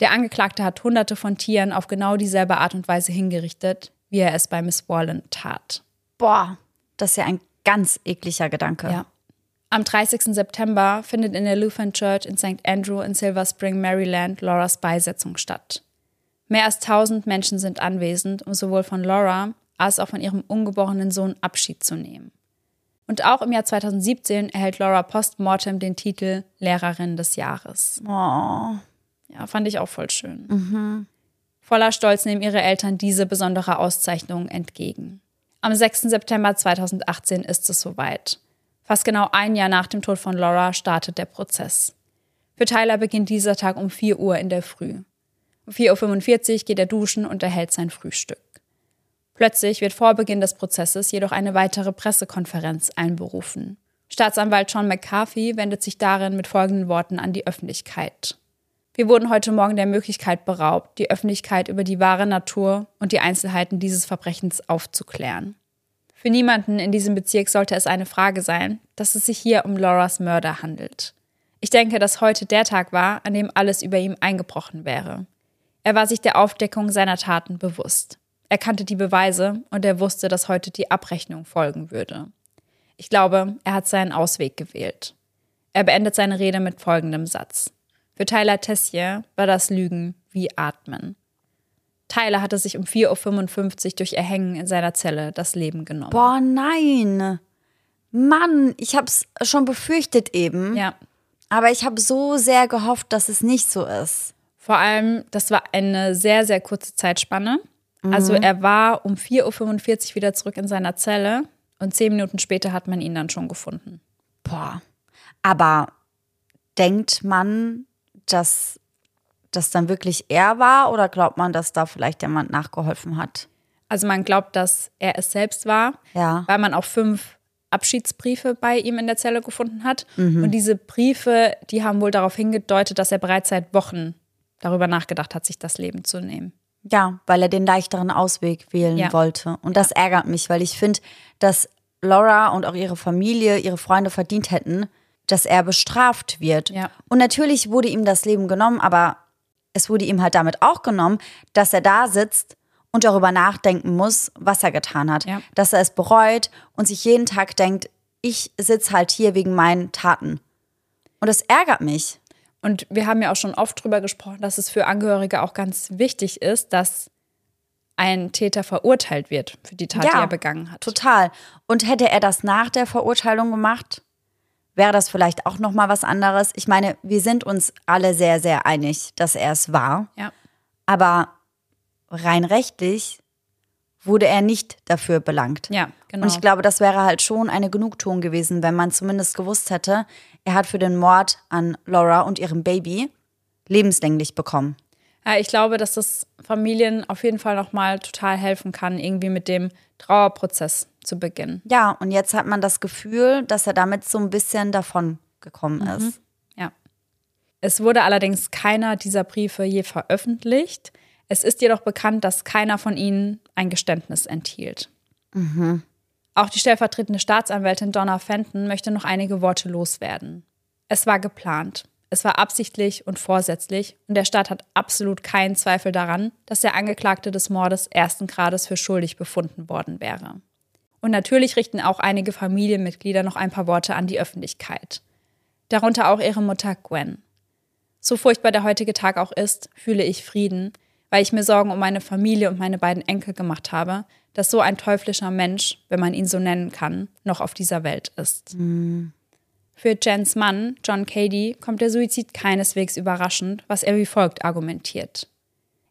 der Angeklagte hat hunderte von Tieren auf genau dieselbe Art und Weise hingerichtet, wie er es bei Miss Wallen tat. Boah, das ist ja ein ganz ekliger Gedanke. Ja. Am 30. September findet in der Lutheran Church in St. Andrew in Silver Spring, Maryland, Lauras Beisetzung statt. Mehr als 1000 Menschen sind anwesend, um sowohl von Laura als auch von ihrem ungeborenen Sohn Abschied zu nehmen. Und auch im Jahr 2017 erhält Laura postmortem den Titel Lehrerin des Jahres. Oh. Ja, fand ich auch voll schön. Mhm. Voller Stolz nehmen ihre Eltern diese besondere Auszeichnung entgegen. Am 6. September 2018 ist es soweit. Fast genau ein Jahr nach dem Tod von Laura startet der Prozess. Für Tyler beginnt dieser Tag um 4 Uhr in der Früh. Um 4.45 Uhr geht er duschen und erhält sein Frühstück. Plötzlich wird vor Beginn des Prozesses jedoch eine weitere Pressekonferenz einberufen. Staatsanwalt John McCarthy wendet sich darin mit folgenden Worten an die Öffentlichkeit. Wir wurden heute Morgen der Möglichkeit beraubt, die Öffentlichkeit über die wahre Natur und die Einzelheiten dieses Verbrechens aufzuklären. Für niemanden in diesem Bezirk sollte es eine Frage sein, dass es sich hier um Lauras Mörder handelt. Ich denke, dass heute der Tag war, an dem alles über ihm eingebrochen wäre. Er war sich der Aufdeckung seiner Taten bewusst. Er kannte die Beweise und er wusste, dass heute die Abrechnung folgen würde. Ich glaube, er hat seinen Ausweg gewählt. Er beendet seine Rede mit folgendem Satz. Für Tyler Tessier war das Lügen wie Atmen. Tyler hatte sich um 4.55 Uhr durch Erhängen in seiner Zelle das Leben genommen. Boah, nein. Mann, ich hab's schon befürchtet eben. Ja. Aber ich habe so sehr gehofft, dass es nicht so ist. Vor allem, das war eine sehr, sehr kurze Zeitspanne. Mhm. Also er war um 4.45 Uhr wieder zurück in seiner Zelle und zehn Minuten später hat man ihn dann schon gefunden. Boah. Aber denkt man, dass das dann wirklich er war oder glaubt man, dass da vielleicht jemand nachgeholfen hat? Also man glaubt, dass er es selbst war, ja. weil man auch fünf Abschiedsbriefe bei ihm in der Zelle gefunden hat. Mhm. Und diese Briefe, die haben wohl darauf hingedeutet, dass er bereits seit Wochen darüber nachgedacht hat, sich das Leben zu nehmen. Ja, weil er den leichteren Ausweg wählen ja. wollte. Und das ärgert mich, weil ich finde, dass Laura und auch ihre Familie, ihre Freunde verdient hätten, dass er bestraft wird. Ja. Und natürlich wurde ihm das Leben genommen, aber es wurde ihm halt damit auch genommen, dass er da sitzt und darüber nachdenken muss, was er getan hat. Ja. Dass er es bereut und sich jeden Tag denkt, ich sitze halt hier wegen meinen Taten. Und das ärgert mich. Und wir haben ja auch schon oft darüber gesprochen, dass es für Angehörige auch ganz wichtig ist, dass ein Täter verurteilt wird für die Tat, ja, die er begangen hat. Total. Und hätte er das nach der Verurteilung gemacht, wäre das vielleicht auch noch mal was anderes. Ich meine, wir sind uns alle sehr sehr einig, dass er es war. Ja. Aber rein rechtlich wurde er nicht dafür belangt. Ja, genau. Und ich glaube, das wäre halt schon eine Genugtuung gewesen, wenn man zumindest gewusst hätte, er hat für den Mord an Laura und ihrem Baby lebenslänglich bekommen. Ja, ich glaube, dass das Familien auf jeden Fall nochmal total helfen kann, irgendwie mit dem Trauerprozess zu beginnen. Ja, und jetzt hat man das Gefühl, dass er damit so ein bisschen davon gekommen mhm. ist. Ja. Es wurde allerdings keiner dieser Briefe je veröffentlicht. Es ist jedoch bekannt, dass keiner von ihnen ein Geständnis enthielt. Mhm. Auch die stellvertretende Staatsanwältin Donna Fenton möchte noch einige Worte loswerden. Es war geplant. Es war absichtlich und vorsätzlich und der Staat hat absolut keinen Zweifel daran, dass der Angeklagte des Mordes ersten Grades für schuldig befunden worden wäre. Und natürlich richten auch einige Familienmitglieder noch ein paar Worte an die Öffentlichkeit. Darunter auch ihre Mutter Gwen. So furchtbar der heutige Tag auch ist, fühle ich Frieden, weil ich mir Sorgen um meine Familie und meine beiden Enkel gemacht habe, dass so ein teuflischer Mensch, wenn man ihn so nennen kann, noch auf dieser Welt ist. Mhm. Für Jens Mann, John Cady, kommt der Suizid keineswegs überraschend, was er wie folgt argumentiert.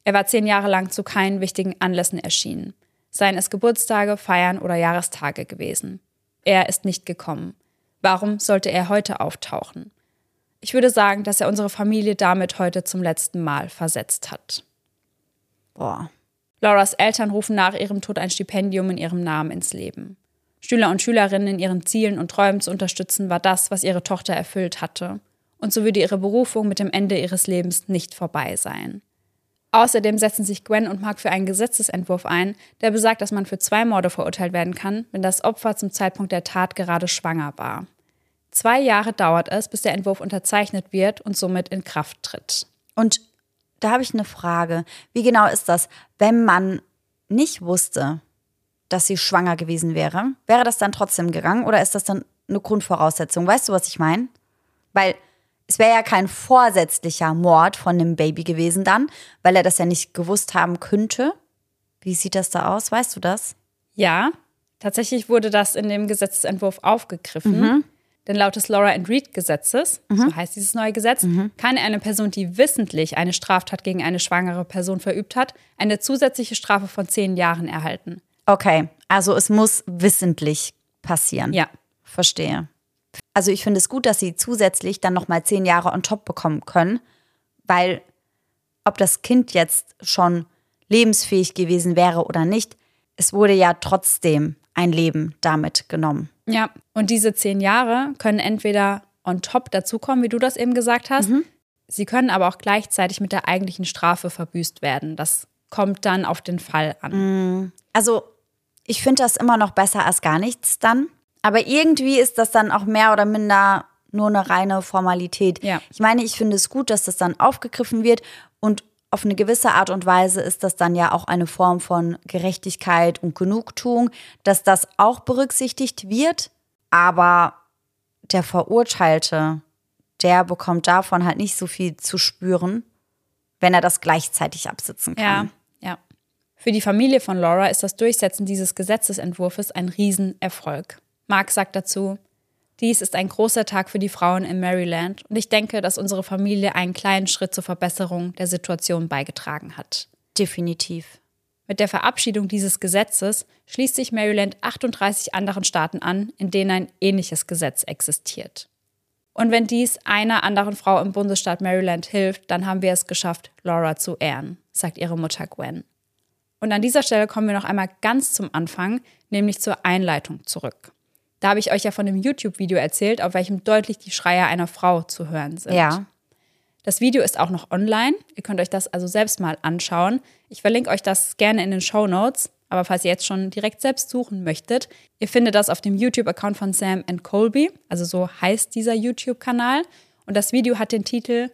Er war zehn Jahre lang zu keinen wichtigen Anlässen erschienen, seien es Geburtstage, Feiern oder Jahrestage gewesen. Er ist nicht gekommen. Warum sollte er heute auftauchen? Ich würde sagen, dass er unsere Familie damit heute zum letzten Mal versetzt hat. Boah. Lauras Eltern rufen nach ihrem Tod ein Stipendium in ihrem Namen ins Leben. Schüler und Schülerinnen in ihren Zielen und Träumen zu unterstützen, war das, was ihre Tochter erfüllt hatte. Und so würde ihre Berufung mit dem Ende ihres Lebens nicht vorbei sein. Außerdem setzen sich Gwen und Mark für einen Gesetzesentwurf ein, der besagt, dass man für zwei Morde verurteilt werden kann, wenn das Opfer zum Zeitpunkt der Tat gerade schwanger war. Zwei Jahre dauert es, bis der Entwurf unterzeichnet wird und somit in Kraft tritt. Und da habe ich eine Frage. Wie genau ist das, wenn man nicht wusste, dass sie schwanger gewesen wäre? Wäre das dann trotzdem gegangen oder ist das dann eine Grundvoraussetzung? Weißt du, was ich meine? Weil es wäre ja kein vorsätzlicher Mord von dem Baby gewesen dann, weil er das ja nicht gewusst haben könnte. Wie sieht das da aus? Weißt du das? Ja, tatsächlich wurde das in dem Gesetzentwurf aufgegriffen. Mhm. Denn laut des Laura and Reed Gesetzes, mhm. so heißt dieses neue Gesetz, mhm. kann eine Person, die wissentlich eine Straftat gegen eine schwangere Person verübt hat, eine zusätzliche Strafe von zehn Jahren erhalten. Okay, also es muss wissentlich passieren. Ja. Verstehe. Also ich finde es gut, dass sie zusätzlich dann nochmal zehn Jahre on top bekommen können, weil ob das Kind jetzt schon lebensfähig gewesen wäre oder nicht, es wurde ja trotzdem ein Leben damit genommen. Ja, und diese zehn Jahre können entweder on top dazukommen, wie du das eben gesagt hast. Mhm. Sie können aber auch gleichzeitig mit der eigentlichen Strafe verbüßt werden. Das kommt dann auf den Fall an. Mhm. Also, ich finde das immer noch besser als gar nichts dann. Aber irgendwie ist das dann auch mehr oder minder nur eine reine Formalität. Ja. Ich meine, ich finde es gut, dass das dann aufgegriffen wird und auf eine gewisse Art und Weise ist das dann ja auch eine Form von Gerechtigkeit und Genugtuung, dass das auch berücksichtigt wird. Aber der Verurteilte, der bekommt davon halt nicht so viel zu spüren, wenn er das gleichzeitig absitzen kann. Ja, ja. Für die Familie von Laura ist das Durchsetzen dieses Gesetzesentwurfs ein Riesenerfolg. Mark sagt dazu, dies ist ein großer Tag für die Frauen in Maryland und ich denke, dass unsere Familie einen kleinen Schritt zur Verbesserung der Situation beigetragen hat. Definitiv. Mit der Verabschiedung dieses Gesetzes schließt sich Maryland 38 anderen Staaten an, in denen ein ähnliches Gesetz existiert. Und wenn dies einer anderen Frau im Bundesstaat Maryland hilft, dann haben wir es geschafft, Laura zu ehren, sagt ihre Mutter Gwen. Und an dieser Stelle kommen wir noch einmal ganz zum Anfang, nämlich zur Einleitung zurück. Da habe ich euch ja von dem YouTube-Video erzählt, auf welchem deutlich die Schreie einer Frau zu hören sind. Ja. Das Video ist auch noch online. Ihr könnt euch das also selbst mal anschauen. Ich verlinke euch das gerne in den Show Notes. Aber falls ihr jetzt schon direkt selbst suchen möchtet, ihr findet das auf dem YouTube-Account von Sam and Colby. Also so heißt dieser YouTube-Kanal. Und das Video hat den Titel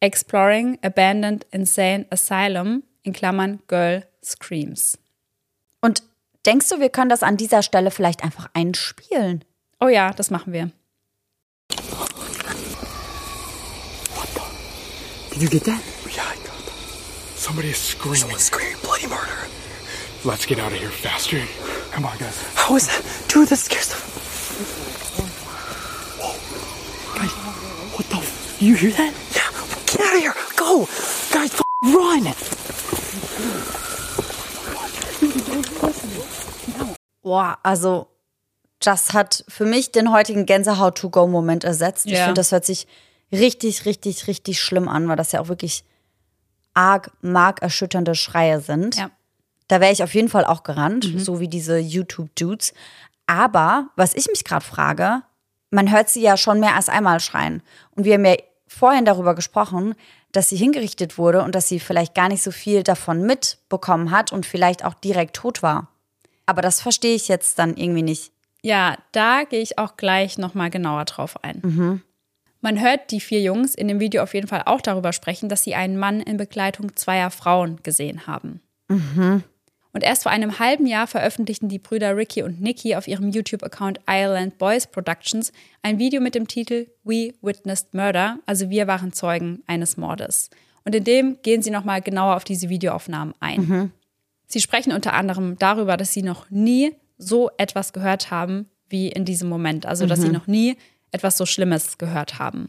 Exploring Abandoned Insane Asylum in Klammern Girl Screams. Denkst du, wir können das an dieser Stelle vielleicht einfach einspielen? Oh ja, das machen wir. Did you get that? Yeah, I got that. Somebody is screaming. Someone's screaming bloody murder. Let's get out of here faster. Come on, guys. How is that? Dude, that scares the. Whoa. Guys, what the? F- you hear that? Yeah. Get out of here. Go. Guys, f- run. Boah, also das hat für mich den heutigen Gänsehaut-to-go-Moment ersetzt. Ja. Ich finde, das hört sich richtig, richtig, richtig schlimm an, weil das ja auch wirklich arg markerschütternde Schreie sind. Ja. Da wäre ich auf jeden Fall auch gerannt, mhm. so wie diese YouTube-Dudes. Aber was ich mich gerade frage, man hört sie ja schon mehr als einmal schreien. Und wir haben ja vorhin darüber gesprochen, dass sie hingerichtet wurde und dass sie vielleicht gar nicht so viel davon mitbekommen hat und vielleicht auch direkt tot war. Aber das verstehe ich jetzt dann irgendwie nicht. Ja, da gehe ich auch gleich nochmal genauer drauf ein. Mhm. Man hört die vier Jungs in dem Video auf jeden Fall auch darüber sprechen, dass sie einen Mann in Begleitung zweier Frauen gesehen haben. Mhm. Und erst vor einem halben Jahr veröffentlichten die Brüder Ricky und Nikki auf ihrem YouTube-Account Ireland Boys Productions ein Video mit dem Titel We Witnessed Murder, also wir waren Zeugen eines Mordes. Und in dem gehen sie nochmal genauer auf diese Videoaufnahmen ein. Mhm. Sie sprechen unter anderem darüber, dass sie noch nie so etwas gehört haben wie in diesem Moment. Also, dass mhm. sie noch nie etwas so Schlimmes gehört haben.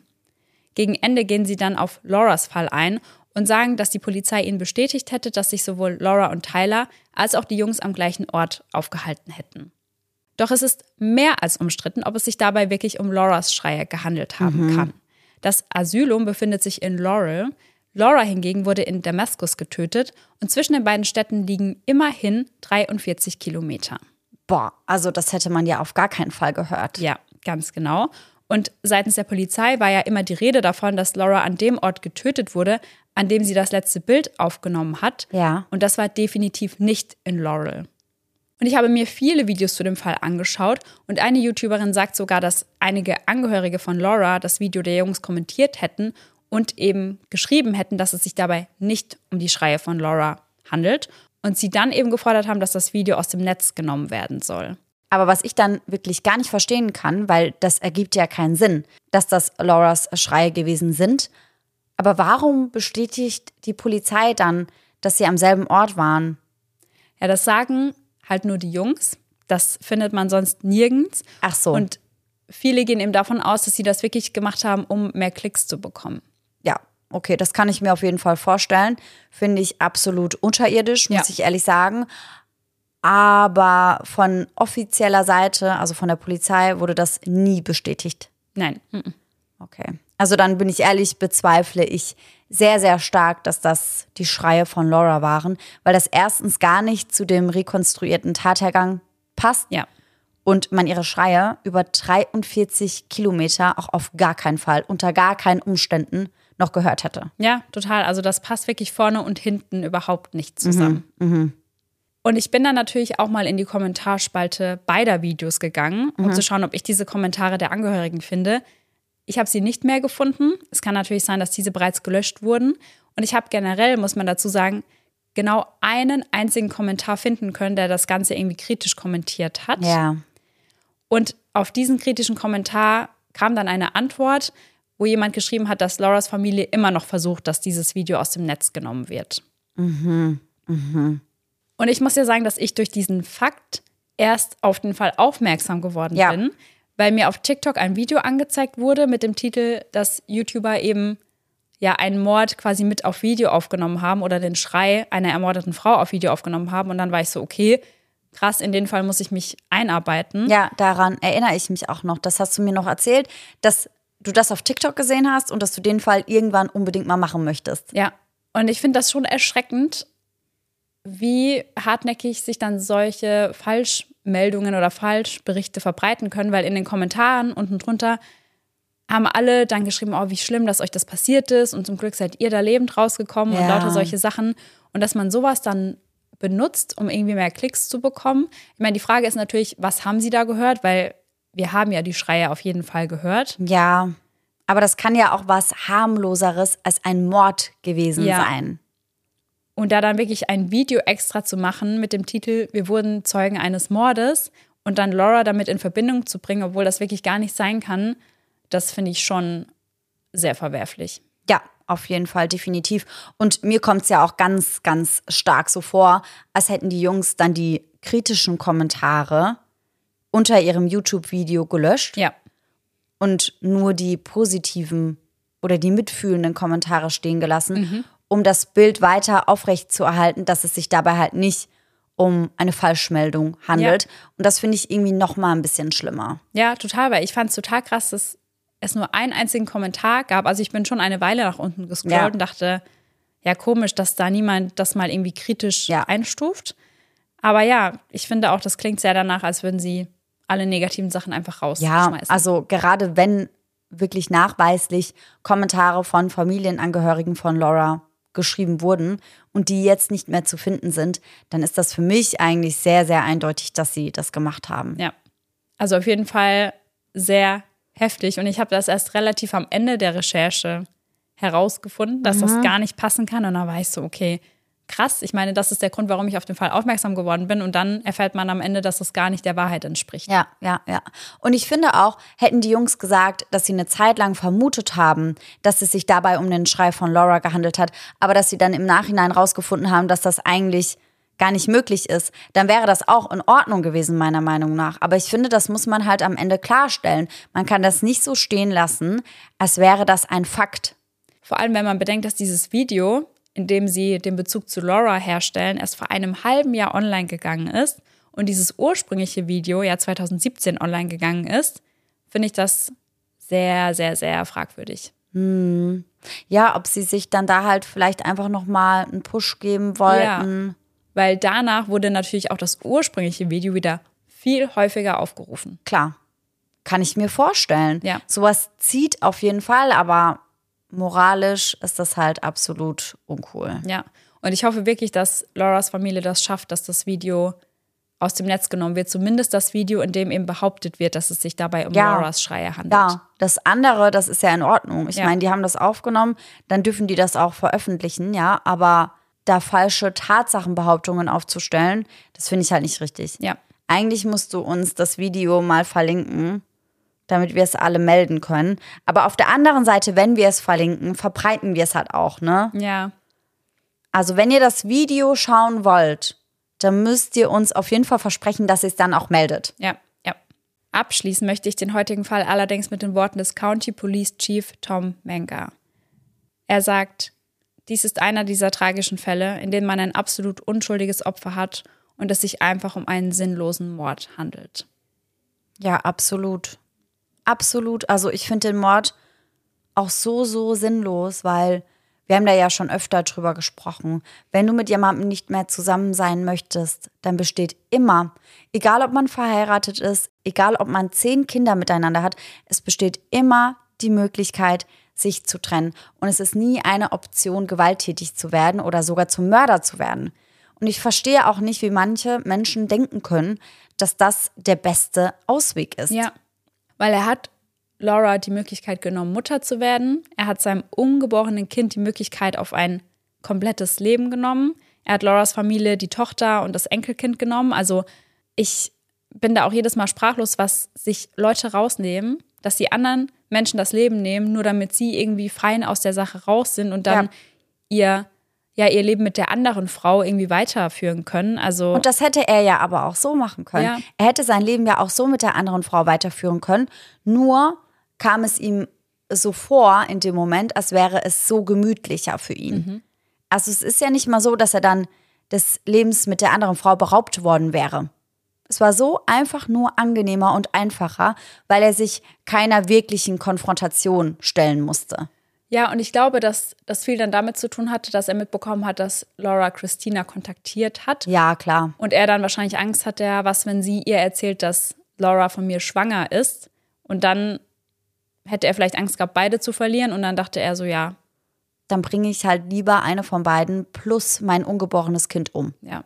Gegen Ende gehen sie dann auf Lauras Fall ein und sagen, dass die Polizei ihnen bestätigt hätte, dass sich sowohl Laura und Tyler als auch die Jungs am gleichen Ort aufgehalten hätten. Doch es ist mehr als umstritten, ob es sich dabei wirklich um Lauras Schreie gehandelt haben mhm. kann. Das Asylum befindet sich in Laurel, Laura hingegen wurde in Damaskus getötet und zwischen den beiden Städten liegen immerhin 43 Kilometer. Boah, also das hätte man ja auf gar keinen Fall gehört. Ja, ganz genau. Und seitens der Polizei war ja immer die Rede davon, dass Laura an dem Ort getötet wurde, an dem sie das letzte Bild aufgenommen hat. Ja. Und das war definitiv nicht in Laurel. Und ich habe mir viele Videos zu dem Fall angeschaut und eine YouTuberin sagt sogar, dass einige Angehörige von Laura das Video der Jungs kommentiert hätten und eben geschrieben hätten, dass es sich dabei nicht um die Schreie von Laura handelt und sie dann eben gefordert haben, dass das Video aus dem Netz genommen werden soll. Aber was ich dann wirklich gar nicht verstehen kann, weil das ergibt ja keinen Sinn, dass das Lauras Schreie gewesen sind. Aber warum bestätigt die Polizei dann, dass sie am selben Ort waren? Ja, das sagen halt nur die Jungs. Das findet man sonst nirgends. Ach so. Und viele gehen eben davon aus, dass sie das wirklich gemacht haben, um mehr Klicks zu bekommen. Okay, das kann ich mir auf jeden Fall vorstellen. Finde ich absolut unterirdisch, muss Ja. ich ehrlich sagen. Aber von offizieller Seite, also von der Polizei, wurde das nie bestätigt. Nein. Okay. Also dann bin ich ehrlich, bezweifle ich sehr, sehr stark, dass das die Schreie von Laura waren, weil das erstens gar nicht zu dem rekonstruierten Tathergang passt Ja. und man ihre Schreie über 43 Kilometer auch auf gar keinen Fall, unter gar keinen Umständen noch gehört hätte. Ja, total. Also das passt wirklich vorne und hinten überhaupt nicht zusammen. Und ich bin dann natürlich auch mal in die Kommentarspalte beider Videos gegangen, um zu schauen, ob ich diese Kommentare der Angehörigen finde. Ich habe sie nicht mehr gefunden. Es kann natürlich sein, dass diese bereits gelöscht wurden. Und ich habe generell, muss man dazu sagen, genau einen einzigen Kommentar finden können, der das Ganze irgendwie kritisch kommentiert hat. Ja. Und auf diesen kritischen Kommentar kam dann eine Antwort, wo jemand geschrieben hat, dass Lauras Familie immer noch versucht, dass dieses Video aus dem Netz genommen wird. Und ich muss ja sagen, dass ich durch diesen Fakt erst auf den Fall aufmerksam geworden Ja. bin, weil mir auf TikTok ein Video angezeigt wurde mit dem Titel, dass YouTuber eben ja einen Mord quasi mit auf Video aufgenommen haben oder den Schrei einer ermordeten Frau auf Video aufgenommen haben. Und dann war ich so, okay, krass, in den Fall muss ich mich einarbeiten. Ja, daran erinnere ich mich auch noch. Das hast du mir noch erzählt, dass du das auf TikTok gesehen hast und dass du den Fall irgendwann unbedingt mal machen möchtest. Ja, und ich finde das schon erschreckend, wie hartnäckig sich dann solche Falschmeldungen oder Falschberichte verbreiten können, weil in den Kommentaren unten drunter haben alle dann geschrieben, oh, wie schlimm, dass euch das passiert ist und zum Glück seid ihr da lebend rausgekommen und Ja. lauter solche Sachen. Und dass man sowas dann benutzt, um irgendwie mehr Klicks zu bekommen. Ich meine, die Frage ist natürlich, was haben sie da gehört? Weil wir haben ja die Schreie auf jeden Fall gehört. Ja, aber das kann ja auch was harmloseres als ein Mord gewesen Ja. sein. Und da dann wirklich ein Video extra zu machen mit dem Titel Wir wurden Zeugen eines Mordes und dann Laura damit in Verbindung zu bringen, obwohl das wirklich gar nicht sein kann, das finde ich schon sehr verwerflich. Ja, auf jeden Fall, definitiv. Und mir kommt es ja auch ganz, ganz stark so vor, als hätten die Jungs dann die kritischen Kommentare unter ihrem YouTube-Video gelöscht Ja, und nur die positiven oder die mitfühlenden Kommentare stehen gelassen, um das Bild weiter aufrecht zu erhalten, dass es sich dabei halt nicht um eine Falschmeldung handelt. Und das finde ich irgendwie noch mal ein bisschen schlimmer. ja, total, weil ich fand es total krass, dass es nur einen einzigen Kommentar gab. Also ich bin schon eine Weile nach unten gescrollt Ja. und dachte, ja, komisch, dass da niemand das mal irgendwie kritisch Ja. einstuft. Aber ja, ich finde auch, das klingt sehr danach, als würden sie alle negativen Sachen einfach Ja, rausschmeißen. also gerade wenn wirklich nachweislich Kommentare von Familienangehörigen von Laura geschrieben wurden und die jetzt nicht mehr zu finden sind, dann ist das für mich eigentlich sehr, sehr eindeutig, dass sie das gemacht haben. Ja. Also auf jeden Fall sehr heftig. Und ich habe das erst relativ am Ende der Recherche herausgefunden, dass das gar nicht passen kann. Und da war ich so, okay, krass. Ich meine, das ist der Grund, warum ich auf den Fall aufmerksam geworden bin. Und dann erfährt man am Ende, dass das gar nicht der Wahrheit entspricht. Ja, ja, ja. Und ich finde auch, hätten die Jungs gesagt, dass sie eine Zeit lang vermutet haben, dass es sich dabei um den Schrei von Laura gehandelt hat, aber dass sie dann im Nachhinein rausgefunden haben, dass das eigentlich gar nicht möglich ist, dann wäre das auch in Ordnung gewesen, meiner Meinung nach. Aber ich finde, das muss man halt am Ende klarstellen. Man kann das nicht so stehen lassen, als wäre das ein Fakt. Vor allem, wenn man bedenkt, dass dieses Video, in dem sie den Bezug zu Laura herstellen, erst vor einem halben Jahr online gegangen ist und dieses ursprüngliche Video ja 2017 online gegangen ist, finde ich das sehr, sehr, sehr fragwürdig. Ja, ob sie sich dann da halt vielleicht einfach nochmal einen Push geben wollten. Weil danach wurde natürlich auch das ursprüngliche Video wieder viel häufiger aufgerufen. Klar. Kann ich mir vorstellen. Ja. Sowas zieht auf jeden Fall, aber moralisch ist das halt absolut uncool. Ja. Und ich hoffe wirklich, dass Lauras Familie das schafft, dass das Video aus dem Netz genommen wird. Zumindest das Video, in dem eben behauptet wird, dass es sich dabei um Ja. Lauras Schreie handelt. Ja, das andere, das ist ja in Ordnung. Ich Ja. meine, die haben das aufgenommen, dann dürfen die das auch veröffentlichen, ja, aber da falsche Tatsachenbehauptungen aufzustellen, das finde ich halt nicht richtig. Ja. eigentlich musst du uns das Video mal verlinken, damit wir es alle melden können. Aber auf der anderen Seite, wenn wir es verlinken, verbreiten wir es halt auch, ne? Ja. Also wenn ihr das Video schauen wollt, dann müsst ihr uns auf jeden Fall versprechen, dass ihr es dann auch meldet. Ja, ja. Abschließen möchte ich den heutigen Fall allerdings mit den Worten des County Police Chief Tom Menga. Er sagt, dies ist einer dieser tragischen Fälle, in denen man ein absolut unschuldiges Opfer hat und es sich einfach um einen sinnlosen Mord handelt. Ja, absolut. Absolut. Also ich finde den Mord auch so, so sinnlos, weil wir haben da ja schon öfter drüber gesprochen. Wenn du mit jemandem nicht mehr zusammen sein möchtest, dann besteht immer, egal ob man verheiratet ist, egal ob man zehn Kinder miteinander hat, es besteht immer die Möglichkeit, sich zu trennen. Und es ist nie eine Option, gewalttätig zu werden oder sogar zum Mörder zu werden. Und ich verstehe auch nicht, wie manche Menschen denken können, dass das der beste Ausweg ist. Ja, weil er hat Laura die Möglichkeit genommen, Mutter zu werden. Er hat seinem ungeborenen Kind die Möglichkeit auf ein komplettes Leben genommen. Er hat Lauras Familie die Tochter und das Enkelkind genommen. Also ich bin da auch jedes Mal sprachlos, was sich Leute rausnehmen, dass die anderen Menschen das Leben nehmen, nur damit sie irgendwie fein aus der Sache raus sind und dann ja. ihr ja ihr Leben mit der anderen Frau irgendwie weiterführen können. Also Und das hätte er ja aber auch so machen können. Ja. Er hätte sein Leben ja auch so mit der anderen Frau weiterführen können. Nur kam es ihm so vor in dem Moment, als wäre es so gemütlicher für ihn. Also es ist ja nicht mal so, dass er dann des Lebens mit der anderen Frau beraubt worden wäre. Es war so einfach nur angenehmer und einfacher, weil er sich keiner wirklichen Konfrontation stellen musste. Ja, und ich glaube, dass das viel dann damit zu tun hatte, dass er mitbekommen hat, dass Laura Christina kontaktiert hat. Ja, klar. Und er dann wahrscheinlich Angst hatte, ja, was, wenn sie ihr erzählt, dass Laura von mir schwanger ist. Und dann hätte er vielleicht Angst gehabt, beide zu verlieren. Und dann dachte er so, ja, Dann bringe ich halt lieber eine von beiden plus mein ungeborenes Kind um. ja,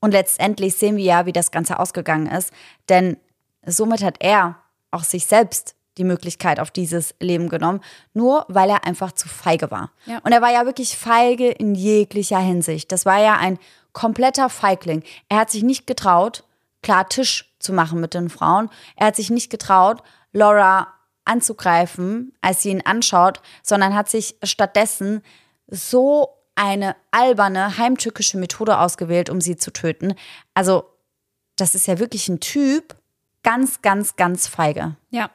Und letztendlich sehen wir ja, wie das Ganze ausgegangen ist. Denn somit hat er auch sich selbst die Möglichkeit auf dieses Leben genommen, nur weil er einfach zu feige war. Ja. Und er war ja wirklich feige in jeglicher Hinsicht. Das war ja ein kompletter Feigling. Er hat sich nicht getraut, klar Tisch zu machen mit den Frauen. Er hat sich nicht getraut, Laura anzugreifen, als sie ihn anschaut, sondern hat sich stattdessen so eine alberne, heimtückische Methode ausgewählt, um sie zu töten. Also, das ist ja wirklich ein Typ, ganz, ganz, ganz feige. ja.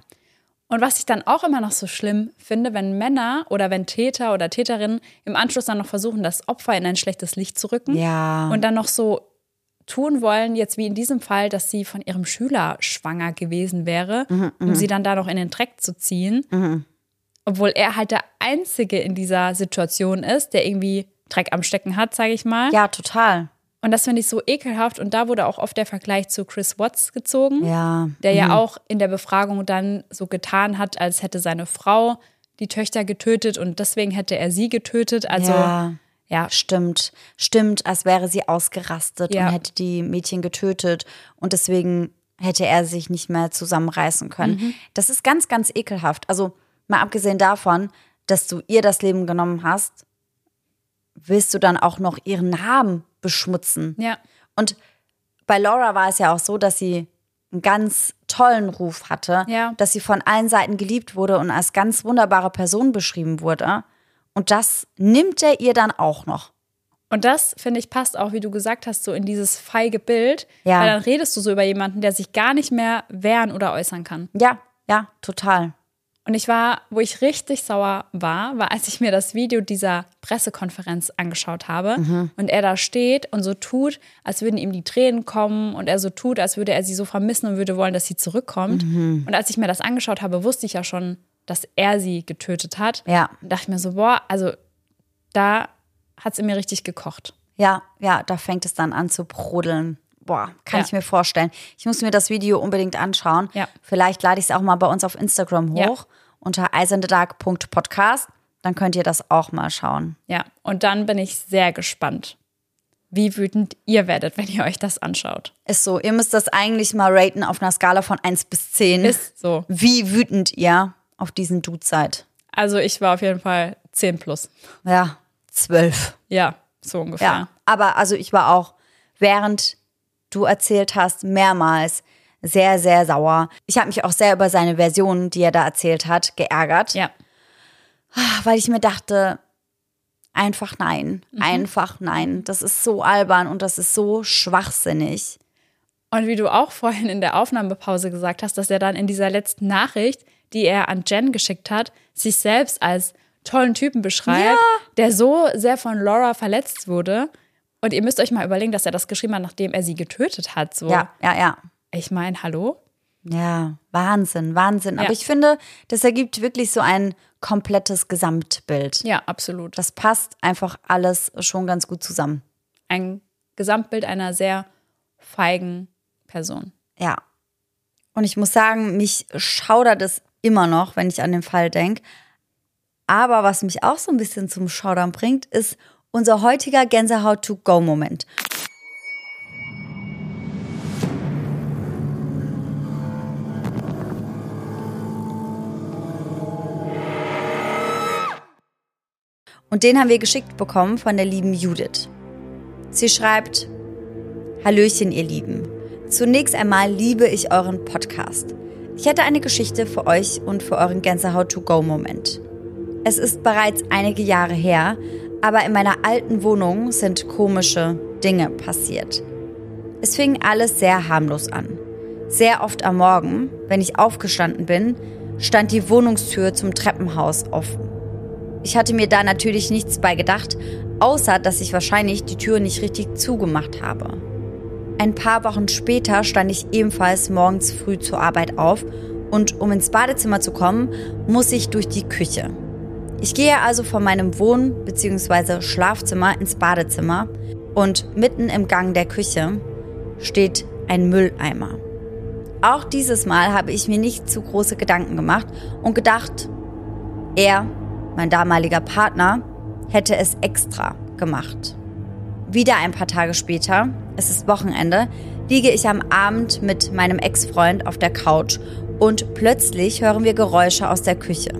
Und was ich dann auch immer noch so schlimm finde, wenn Männer oder wenn Täter oder Täterinnen im Anschluss dann noch versuchen, das Opfer in ein schlechtes Licht zu rücken. Ja. Und dann noch so tun wollen, jetzt wie in diesem Fall, dass sie von ihrem Schüler schwanger gewesen wäre, um sie dann da noch in den Dreck zu ziehen. Obwohl er halt der Einzige in dieser Situation ist, der irgendwie Dreck am Stecken hat, sage ich mal. Ja, total. Und das finde ich so ekelhaft. Und da wurde auch oft der Vergleich zu Chris Watts gezogen, Ja. der ja auch in der Befragung dann so getan hat, als hätte seine Frau die Töchter getötet und deswegen hätte er sie getötet. Also ja. ja, Stimmt, stimmt, als wäre sie ausgerastet Ja. und hätte die Mädchen getötet und deswegen hätte er sich nicht mehr zusammenreißen können. Mhm. Das ist ganz, ganz ekelhaft. Also mal abgesehen davon, dass du ihr das Leben genommen hast, willst du dann auch noch ihren Namen beschmutzen. ja, Und bei Laura war es ja auch so, dass sie einen ganz tollen Ruf hatte, Ja. dass sie von allen Seiten geliebt wurde und als ganz wunderbare Person beschrieben wurde. Und das nimmt er ihr dann auch noch. Und das, finde ich, passt auch, wie du gesagt hast, so in dieses feige Bild. Ja. Weil dann redest du so über jemanden, der sich gar nicht mehr wehren oder äußern kann. Ja, ja, total. Und ich war, wo ich richtig sauer war, war, als ich mir das Video dieser Pressekonferenz angeschaut habe und er da steht und so tut, als würden ihm die Tränen kommen und er so tut, als würde er sie so vermissen und würde wollen, dass sie zurückkommt. Und als ich mir das angeschaut habe, wusste ich ja schon, dass er sie getötet hat. Ja. Und dachte mir so, boah, also da hat es in mir richtig gekocht. Ja, ja, da fängt es dann an zu brodeln. Boah, kann Ja. ich mir vorstellen. Ich muss mir das Video unbedingt anschauen. Ja. Vielleicht lade ich es auch mal bei uns auf Instagram Ja. Unter eisendedark.podcast. Dann könnt ihr das auch mal schauen. Ja, und dann bin ich sehr gespannt, wie wütend ihr werdet, wenn ihr euch das anschaut. Ist so, ihr müsst das eigentlich mal raten auf einer Skala von 1 bis 10. Ist so. Wie wütend ihr auf diesen Dude seid. Also ich war auf jeden Fall 10 plus. Ja, 12. Ja, so ungefähr. Ja. Aber also ich war auch, während du erzählt hast, mehrmals sehr, sehr sauer. Ich habe mich auch sehr über seine Version, die er da erzählt hat, geärgert. Ja. Weil ich mir dachte, einfach nein, Mhm. einfach nein. Das ist so albern und das ist so schwachsinnig. Und wie du auch vorhin in der Aufnahmepause gesagt hast, dass er dann in dieser letzten Nachricht, die er an Jen geschickt hat, sich selbst als tollen Typen beschreibt, der so sehr von Laura verletzt wurde. Und ihr müsst euch mal überlegen, dass er das geschrieben hat, nachdem er sie getötet hat. So. Ja, ja, ja. Ich meine, hallo? Ja, Wahnsinn, Wahnsinn. Aber Ja. ich finde, das ergibt wirklich so ein komplettes Gesamtbild. Ja, absolut. Das passt einfach alles schon ganz gut zusammen. Ein Gesamtbild einer sehr feigen Person. Ja. Und ich muss sagen, mich schaudert es immer noch, wenn ich an den Fall denke. Aber was mich auch so ein bisschen zum Schaudern bringt, ist unser heutiger Gänsehaut-to-go-Moment. Und den haben wir geschickt bekommen von der lieben Judith. Sie schreibt, Hallöchen, ihr Lieben. Zunächst einmal liebe ich euren Podcast. Ich hätte eine Geschichte für euch und für euren Gänsehaut-to-go-Moment. Es ist bereits einige Jahre her, aber in meiner alten Wohnung sind komische Dinge passiert. Es fing alles sehr harmlos an. Sehr oft am Morgen, wenn ich aufgestanden bin, stand die Wohnungstür zum Treppenhaus offen. Ich hatte mir da natürlich nichts bei gedacht, außer dass ich wahrscheinlich die Tür nicht richtig zugemacht habe. Ein paar Wochen später stand ich ebenfalls morgens früh zur Arbeit auf und um ins Badezimmer zu kommen, muss ich durch die Küche. Ich gehe also von meinem Wohn- bzw. Schlafzimmer ins Badezimmer und mitten im Gang der Küche steht ein Mülleimer. Auch dieses Mal habe ich mir nicht zu große Gedanken gemacht und gedacht, er, mein damaliger Partner, hätte es extra gemacht. Wieder ein paar Tage später, es ist Wochenende, liege ich am Abend mit meinem Ex-Freund auf der Couch und plötzlich hören wir Geräusche aus der Küche.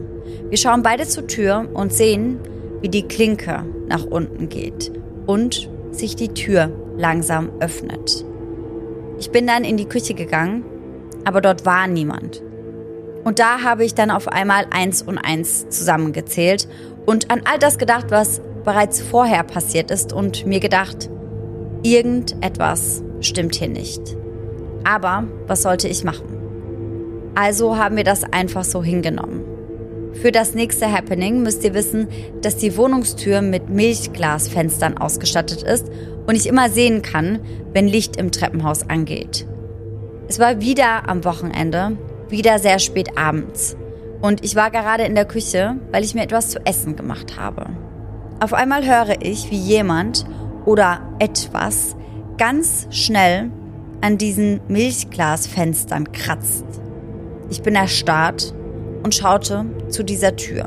Wir schauen beide zur Tür und sehen, wie die Klinke nach unten geht und sich die Tür langsam öffnet. Ich bin dann in die Küche gegangen, aber dort war niemand. Und da habe ich dann auf einmal eins und eins zusammengezählt und an all das gedacht, was bereits vorher passiert ist und mir gedacht, irgendetwas stimmt hier nicht. Aber was sollte ich machen? Also haben wir das einfach so hingenommen. Für das nächste Happening müsst ihr wissen, dass die Wohnungstür mit Milchglasfenstern ausgestattet ist und ich immer sehen kann, wenn Licht im Treppenhaus angeht. Es war wieder am Wochenende, wieder sehr spät abends. Und ich war gerade in der Küche, weil ich mir etwas zu essen gemacht habe. Auf einmal höre ich, wie jemand oder etwas ganz schnell an diesen Milchglasfenstern kratzt. Ich bin erstarrt und schaute zu dieser Tür.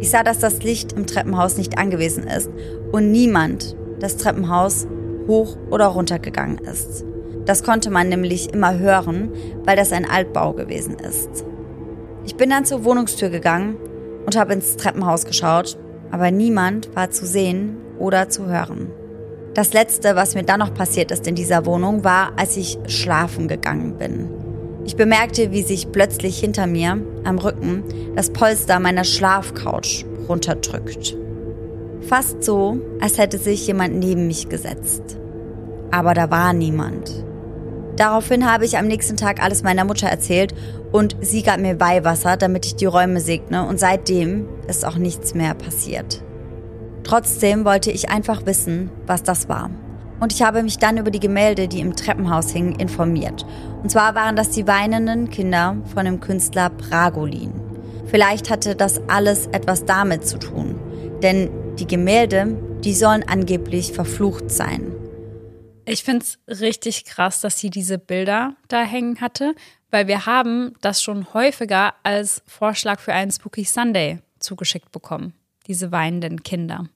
Ich sah, dass das Licht im Treppenhaus nicht angewiesen ist und niemand das Treppenhaus hoch oder runter gegangen ist. Das konnte man nämlich immer hören, weil das ein Altbau gewesen ist. Ich bin dann zur Wohnungstür gegangen und habe ins Treppenhaus geschaut, aber niemand war zu sehen oder zu hören. Das Letzte, was mir dann noch passiert ist in dieser Wohnung, war, als ich schlafen gegangen bin. Ich bemerkte, wie sich plötzlich hinter mir am Rücken das Polster meiner Schlafcouch runterdrückt. Fast so, als hätte sich jemand neben mich gesetzt. Aber da war niemand. Daraufhin habe ich am nächsten Tag alles meiner Mutter erzählt und sie gab mir Weihwasser, damit ich die Räume segne und seitdem ist auch nichts mehr passiert. Trotzdem wollte ich einfach wissen, was das war. Und ich habe mich dann über die Gemälde, die im Treppenhaus hingen, informiert. Und zwar waren das die weinenden Kinder von dem Künstler Bragolin. Vielleicht hatte das alles etwas damit zu tun, denn die Gemälde, die sollen angeblich verflucht sein. Ich finde es richtig krass, dass sie diese Bilder da hängen hatte, weil wir haben das schon häufiger als Vorschlag für einen Spooky Sunday zugeschickt bekommen. Diese weinenden Kinder.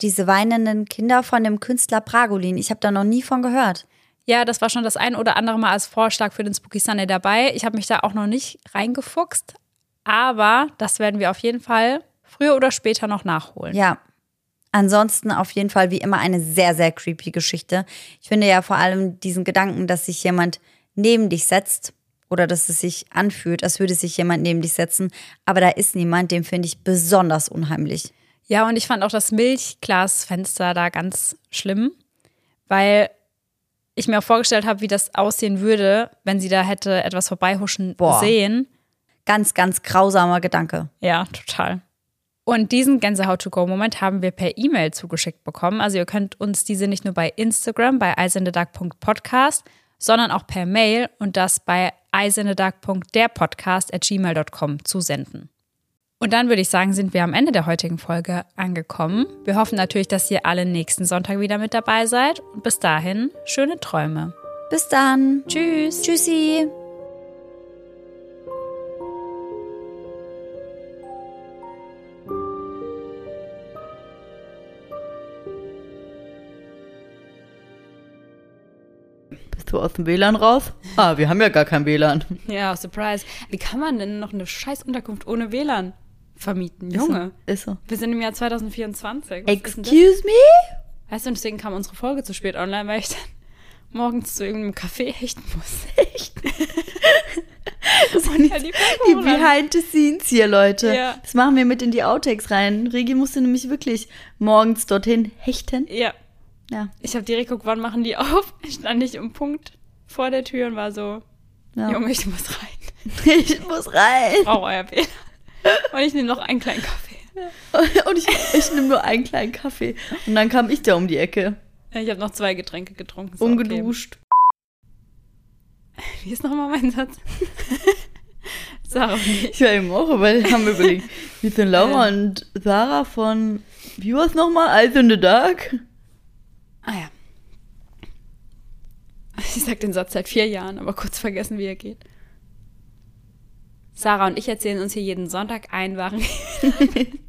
Diese weinenden Kinder von dem Künstler Bragolin, ich habe da noch nie von gehört. Ja, das war schon das ein oder andere Mal als Vorschlag für den Spooky Sunday dabei. Ich habe mich da auch noch nicht reingefuchst, aber das werden wir auf jeden Fall früher oder später noch nachholen. Ja, Ansonsten auf jeden Fall wie immer eine sehr, sehr creepy Geschichte. Ich finde ja vor allem diesen Gedanken, dass sich jemand neben dich setzt oder dass es sich anfühlt, als würde sich jemand neben dich setzen, aber da ist niemand, den finde ich besonders unheimlich. Ja, und ich fand auch das Milchglasfenster da ganz schlimm, weil ich mir auch vorgestellt habe, wie das aussehen würde, wenn sie da hätte etwas vorbeihuschen Boah. sehen. Ganz, ganz grausamer Gedanke. Ja, total. Und diesen Gänsehaut-to-go-Moment haben wir per E-Mail zugeschickt bekommen. Also ihr könnt uns diese nicht nur bei Instagram, bei eisendedark.podcast, sondern auch per Mail und das bei eisendedark.derpodcast.gmail.com zusenden. Und dann würde ich sagen, sind wir am Ende der heutigen Folge angekommen. Wir hoffen natürlich, dass ihr alle nächsten Sonntag wieder mit dabei seid. Und bis dahin, schöne Träume. Bis dann. Tschüss. Tschüssi. Du aus dem WLAN raus? Ah, wir haben ja gar kein WLAN. Ja, Surprise. Wie kann man denn noch eine scheiß Unterkunft ohne WLAN vermieten? Junge. Ist so. Wir sind im Jahr 2024. Was ist? Excuse me? Weißt du, deswegen kam unsere Folge zu spät online, weil ich dann morgens zu irgendeinem Café hechten muss. *laughs* Echt? Das *laughs* sind Ja, die, die Behind the Scenes hier, Leute. Ja. Das machen wir mit in die Outtakes rein. Regi musste nämlich wirklich morgens dorthin hechten. Ja. Ja. Ich habe direkt geguckt, wann machen die *laughs* auf? Ich stand nicht um Punkt vor der Tür und war so, ja. Junge, ich muss rein. *laughs* Ich muss rein. Ich brauche euer WLAN. Und ich nehme noch einen kleinen Kaffee. *laughs* Und ich, ich nehme nur einen kleinen Kaffee. Und dann kam ich da um die Ecke. Ich habe noch zwei Getränke getrunken. Ist Ungeduscht. Okay. Wie ist nochmal mein Satz? Sarah und ich. Ich war eben auch, weil haben wir überlegt. Wir sind Laura und Sarah von, wie war's nochmal? Eyes in the Dark? Ah ja. *laughs* Ich sag den Satz seit vier Jahren, aber kurz vergessen, wie er geht. Sarah und ich erzählen uns hier jeden Sonntag ein wahren. *laughs*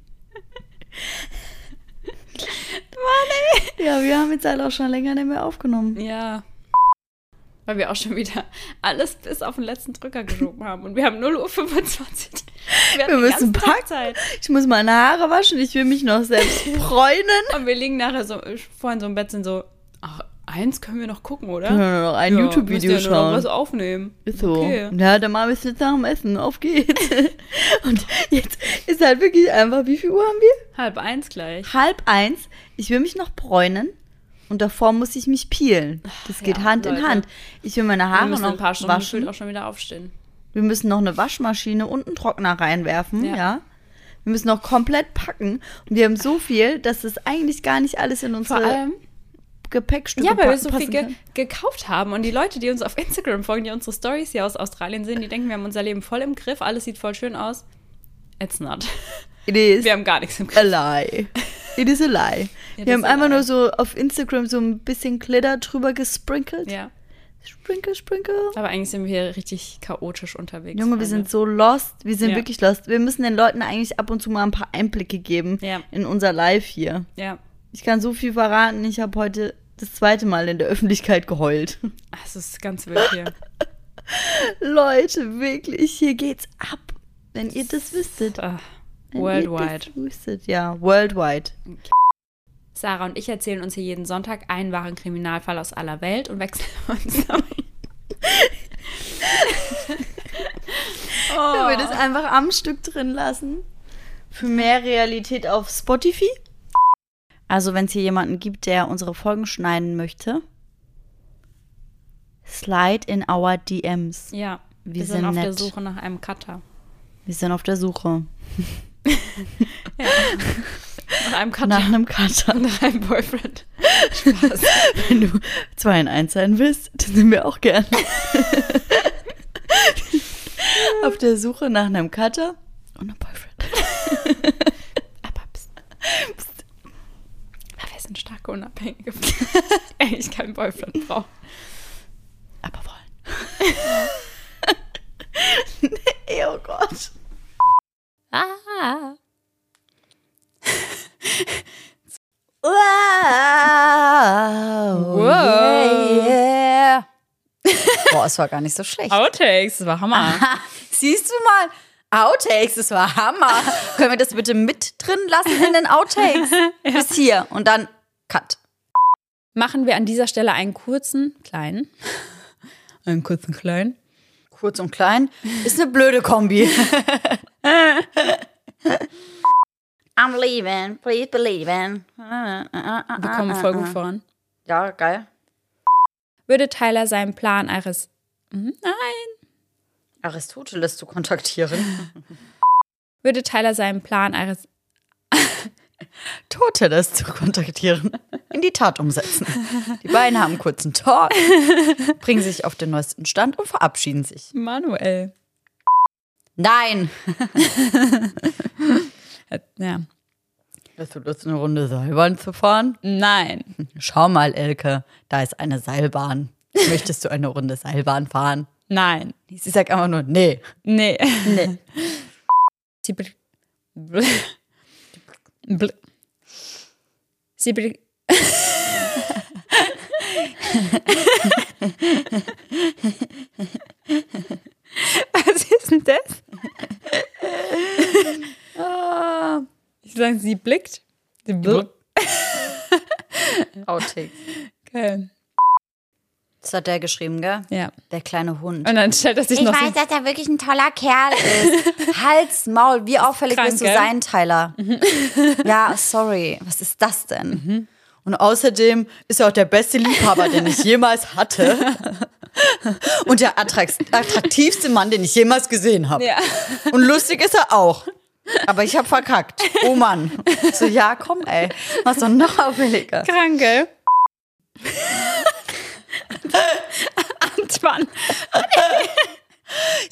Ja, wir haben jetzt halt auch schon länger nicht mehr aufgenommen. Ja. Weil wir auch schon wieder alles bis auf den letzten Drücker geschoben haben. Und wir haben 0 Uhr 25. Wir, Wir müssen packen. Zeit. Ich muss meine Haare waschen, ich will mich noch selbst *laughs* bräunen. Und wir liegen nachher so, vorhin so im Bett, sind so, ach, eins können wir noch gucken, oder? Können wir noch ein Ja, YouTube-Video ihr nur noch was schauen. aufnehmen. Ist so. Okay. Ja, dann machen wir es jetzt nach dem Essen. Auf geht's. *laughs* Und jetzt ist halt wirklich einfach, wie viel Uhr haben wir? Halb eins gleich. Halb eins. Ich will mich noch bräunen. Und davor muss ich mich peelen. Das geht ja, Hand in Leute. Hand. Ich will meine Haare noch in ein paar Stunden waschen. auch schon wieder aufstehen. Wir müssen noch eine Waschmaschine und einen Trockner reinwerfen, ja. Ja. Wir müssen noch komplett packen. Und wir haben so viel, dass es eigentlich gar nicht alles in unsere Vor allem, Gepäckstücke ja, weil wir so viel ge kann. gekauft haben. Und die Leute, die uns auf Instagram folgen, die unsere Stories hier aus Australien sehen, die denken, wir haben unser Leben voll im Griff, alles sieht voll schön aus. It's not. *laughs* It is Wir haben gar nichts im a Griff. lie. It is a lie. *laughs* It wir haben a einfach nur so auf Instagram so ein bisschen Glitter drüber gesprinkelt. Ja. Sprinkle, sprinkle. Aber eigentlich sind wir hier richtig chaotisch unterwegs. Junge, wir sind so lost. Wir sind Ja. wirklich lost. Wir müssen den Leuten eigentlich ab und zu mal ein paar Einblicke geben Ja. in unser Live hier. Ja. Ich kann so viel verraten. Ich habe heute das zweite Mal in der Öffentlichkeit geheult. Es ist ganz wild hier. *laughs* Leute, wirklich, hier geht's ab. Wenn ihr das wüsstet. Ah, Wenn worldwide. Wüsstet, ja, worldwide. Sarah und ich erzählen uns hier jeden Sonntag einen wahren Kriminalfall aus aller Welt und wechseln *laughs* uns. Da wir das einfach am Stück drin lassen. Für mehr Realität auf Spotify. Also, wenn es hier jemanden gibt, der unsere Folgen schneiden möchte, slide in our DMs. Ja, wir, Wir sind, sind auf der nett. Suche nach einem Cutter. Wir sind auf der Suche *laughs* Nach einem Cutter. nach einem Cutter. nach einem Boyfriend. Spaß. Wenn du zwei in eins sein willst, dann sind wir auch gern. auf der Suche nach einem Cutter und einem Boyfriend. Aber pst. Pst. Aber wir sind starke, unabhängige *laughs* Eigentlich keinen Boyfriend brauchen. Aber wollen. *laughs* nee, oh Gott. Ah. *laughs* Wow. Wow. Yeah, yeah. Boah, es war gar nicht so schlecht. Outtakes, das war Hammer. *laughs* Siehst du mal? Outtakes, das war Hammer. Können wir das bitte mit drin lassen in den Outtakes? *laughs* Bis hier und dann Cut. Machen wir an dieser Stelle einen kurzen, kleinen, einen kurzen, kleinen. Kurz und klein ist eine blöde Kombi. *laughs* I'm leaving, please believe in. Wir kommen voll gut voran. Ja, geil. Würde Tyler seinen Plan eines. Mhm, Nein. Aristoteles zu kontaktieren. *laughs* Würde Tyler seinen Plan eines. *laughs* Toteles zu kontaktieren. In die Tat umsetzen. Die beiden haben einen kurzen Talk, bringen sich auf den neuesten Stand und verabschieden sich. Manuel. Nein! Ja. Hast du Lust, eine Runde Seilbahn zu fahren? Nein. Schau mal, Elke, da ist eine Seilbahn. Möchtest du eine Runde Seilbahn fahren? Nein. Sie sagt einfach nur, nee. Nee. Nee. *laughs* Bl bl Sie bl *laughs* Was ist denn das? Ah. Ich sage, sie blickt. Sie blickt. *laughs* Outtakes. Okay. Das hat der geschrieben, gell? Ja. Der kleine Hund. Und dann stellt er sich noch so dass er wirklich ein toller Kerl ist. *laughs* Hals, Maul, wie auffällig krank, willst du gell? sein, Tyler? ja, sorry. Was ist das denn? Und außerdem ist er auch der beste Liebhaber, den ich jemals hatte. *laughs* Und der attrakt attraktivste Mann, den ich jemals gesehen habe. Ja. Und lustig ist er auch. Aber ich habe verkackt. Oh Mann. So, ja, komm, ey. Mach's doch noch auffälliger. Kranke. *laughs* *laughs* Antoine.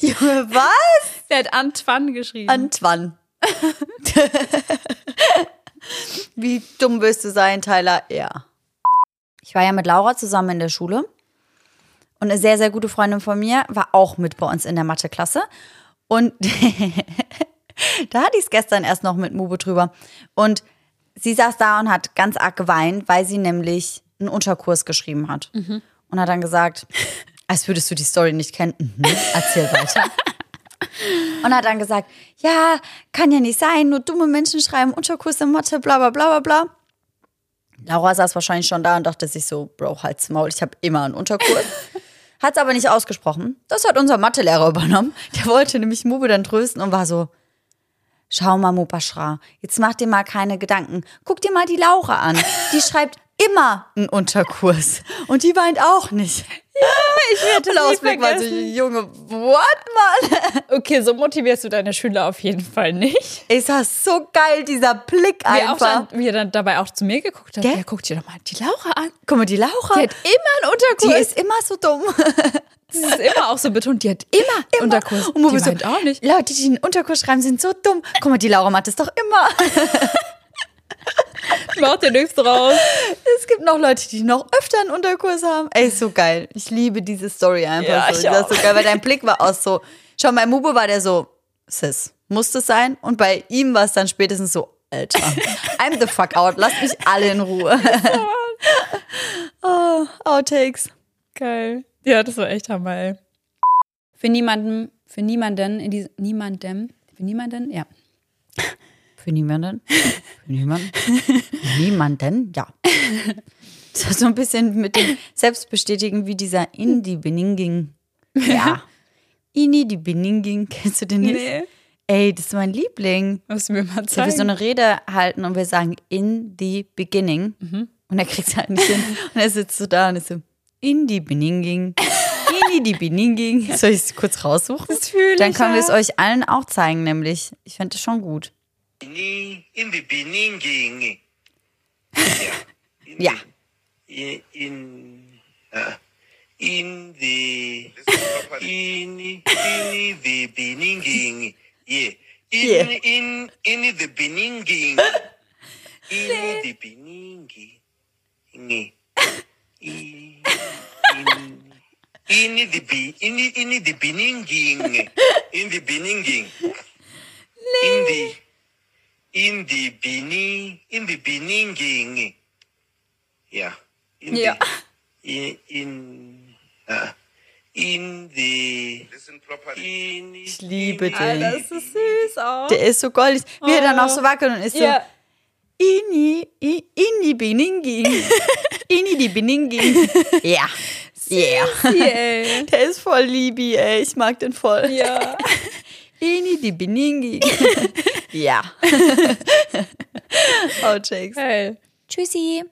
*laughs* Junge, was? Der hat Antoine geschrieben. Antoine. *laughs* Wie dumm willst du sein, Tyler? Ja. Ich war ja mit Laura zusammen in der Schule. Und eine sehr, sehr gute Freundin von mir war auch mit bei uns in der Matheklasse. Und da hatte ich es gestern erst noch mit Mube drüber. Und sie saß da und hat ganz arg geweint, weil sie nämlich einen Unterkurs geschrieben hat. Und hat dann gesagt, als würdest du die Story nicht kennen. Mhm, erzähl weiter. *laughs* Und hat dann gesagt, ja, kann ja nicht sein, nur dumme Menschen schreiben Unterkurs in Mathe, bla bla bla bla bla. Laura saß wahrscheinlich schon da und dachte sich so, Bro, halt's Maul, ich habe immer einen Unterkurs. *laughs* Hat's aber nicht ausgesprochen. Das hat unser Mathelehrer übernommen. Der wollte nämlich Mube dann trösten und war so, schau mal, Mubashra, jetzt mach dir mal keine Gedanken. Guck dir mal die Laura an. Die *laughs* schreibt immer einen Unterkurs. Und die weint auch nicht. ich werde der Ausblick war so, Junge, what, Mann? Okay, so motivierst du deine Schüler auf jeden Fall nicht. Ist das so geil, dieser Blick Wie, auch einfach. dann, wie er dann dabei auch zu mir geguckt hat. Gell? Ja, guck dir doch mal die Laura an. Guck mal, die Laura, Die hat immer einen die Unterkurs. ist immer so dumm. *laughs* Sie ist immer auch so betont. Die hat immer, einen Unterkurs. Und die so, meint auch nicht. Leute, die einen Unterkurs schreiben, sind so dumm. Guck mal, die Laura macht das doch immer. *laughs* Mach dir nichts draus. Es gibt noch Leute, die noch öfter einen Unterkurs haben. Ey, ist so geil. Ich liebe diese Story einfach Ja, so. ich Das auch. ist so geil, weil dein Blick war auch so. Schau, bei Mube war der so, Sis, muss das sein? Und bei ihm war es dann spätestens so, Alter, *laughs* I'm the fuck out. Lasst mich alle in Ruhe. *laughs* oh, Outtakes. Geil. Ja, das war echt Hammer, ey. Für niemanden, für niemanden in diesem, niemandem, für niemanden, ja. Für niemanden? *laughs* Für niemanden? Niemanden? Ja. *laughs* Das so ein bisschen mit dem Selbstbestätigen wie dieser Indie Beninging. Ja. *laughs* Ini die Beninging. Kennst du den nicht? Nee. Ey, das ist mein Liebling. Musst du mir mal Dass wir zeigen. so eine Rede halten und wir sagen in the beginning. Und er kriegt es halt nicht hin. Und er sitzt so da und ist so in die Beninging. Ini die Beninging. Soll ich es kurz raussuchen? Das fühl Dann können wir es euch allen auch zeigen, nämlich. Ich fände das schon gut. In the beninging. Ja. In in uh, in the in in the beninging. Yeah. In Yeah. in in the beninging. In *laughs* the beninging. In in in the be in in the beninging. In the beninging. *laughs* In the in the beginning in the beginning yeah in Ja. the, in in uh, in the. In, Ich liebe den. Alter, das ist süß auch. Der ist so goldig. Wie er dann auch so wackelt und ist so. Ja. Ini, i- ini biningi. *laughs* ini die biningi. Ja. Yeah. *laughs* Der ist voll liebi, ey. Ich mag den voll. Ja. *laughs* Ini die biningi. Ja. *laughs* oh, Jakes. Geil. Tschüssi.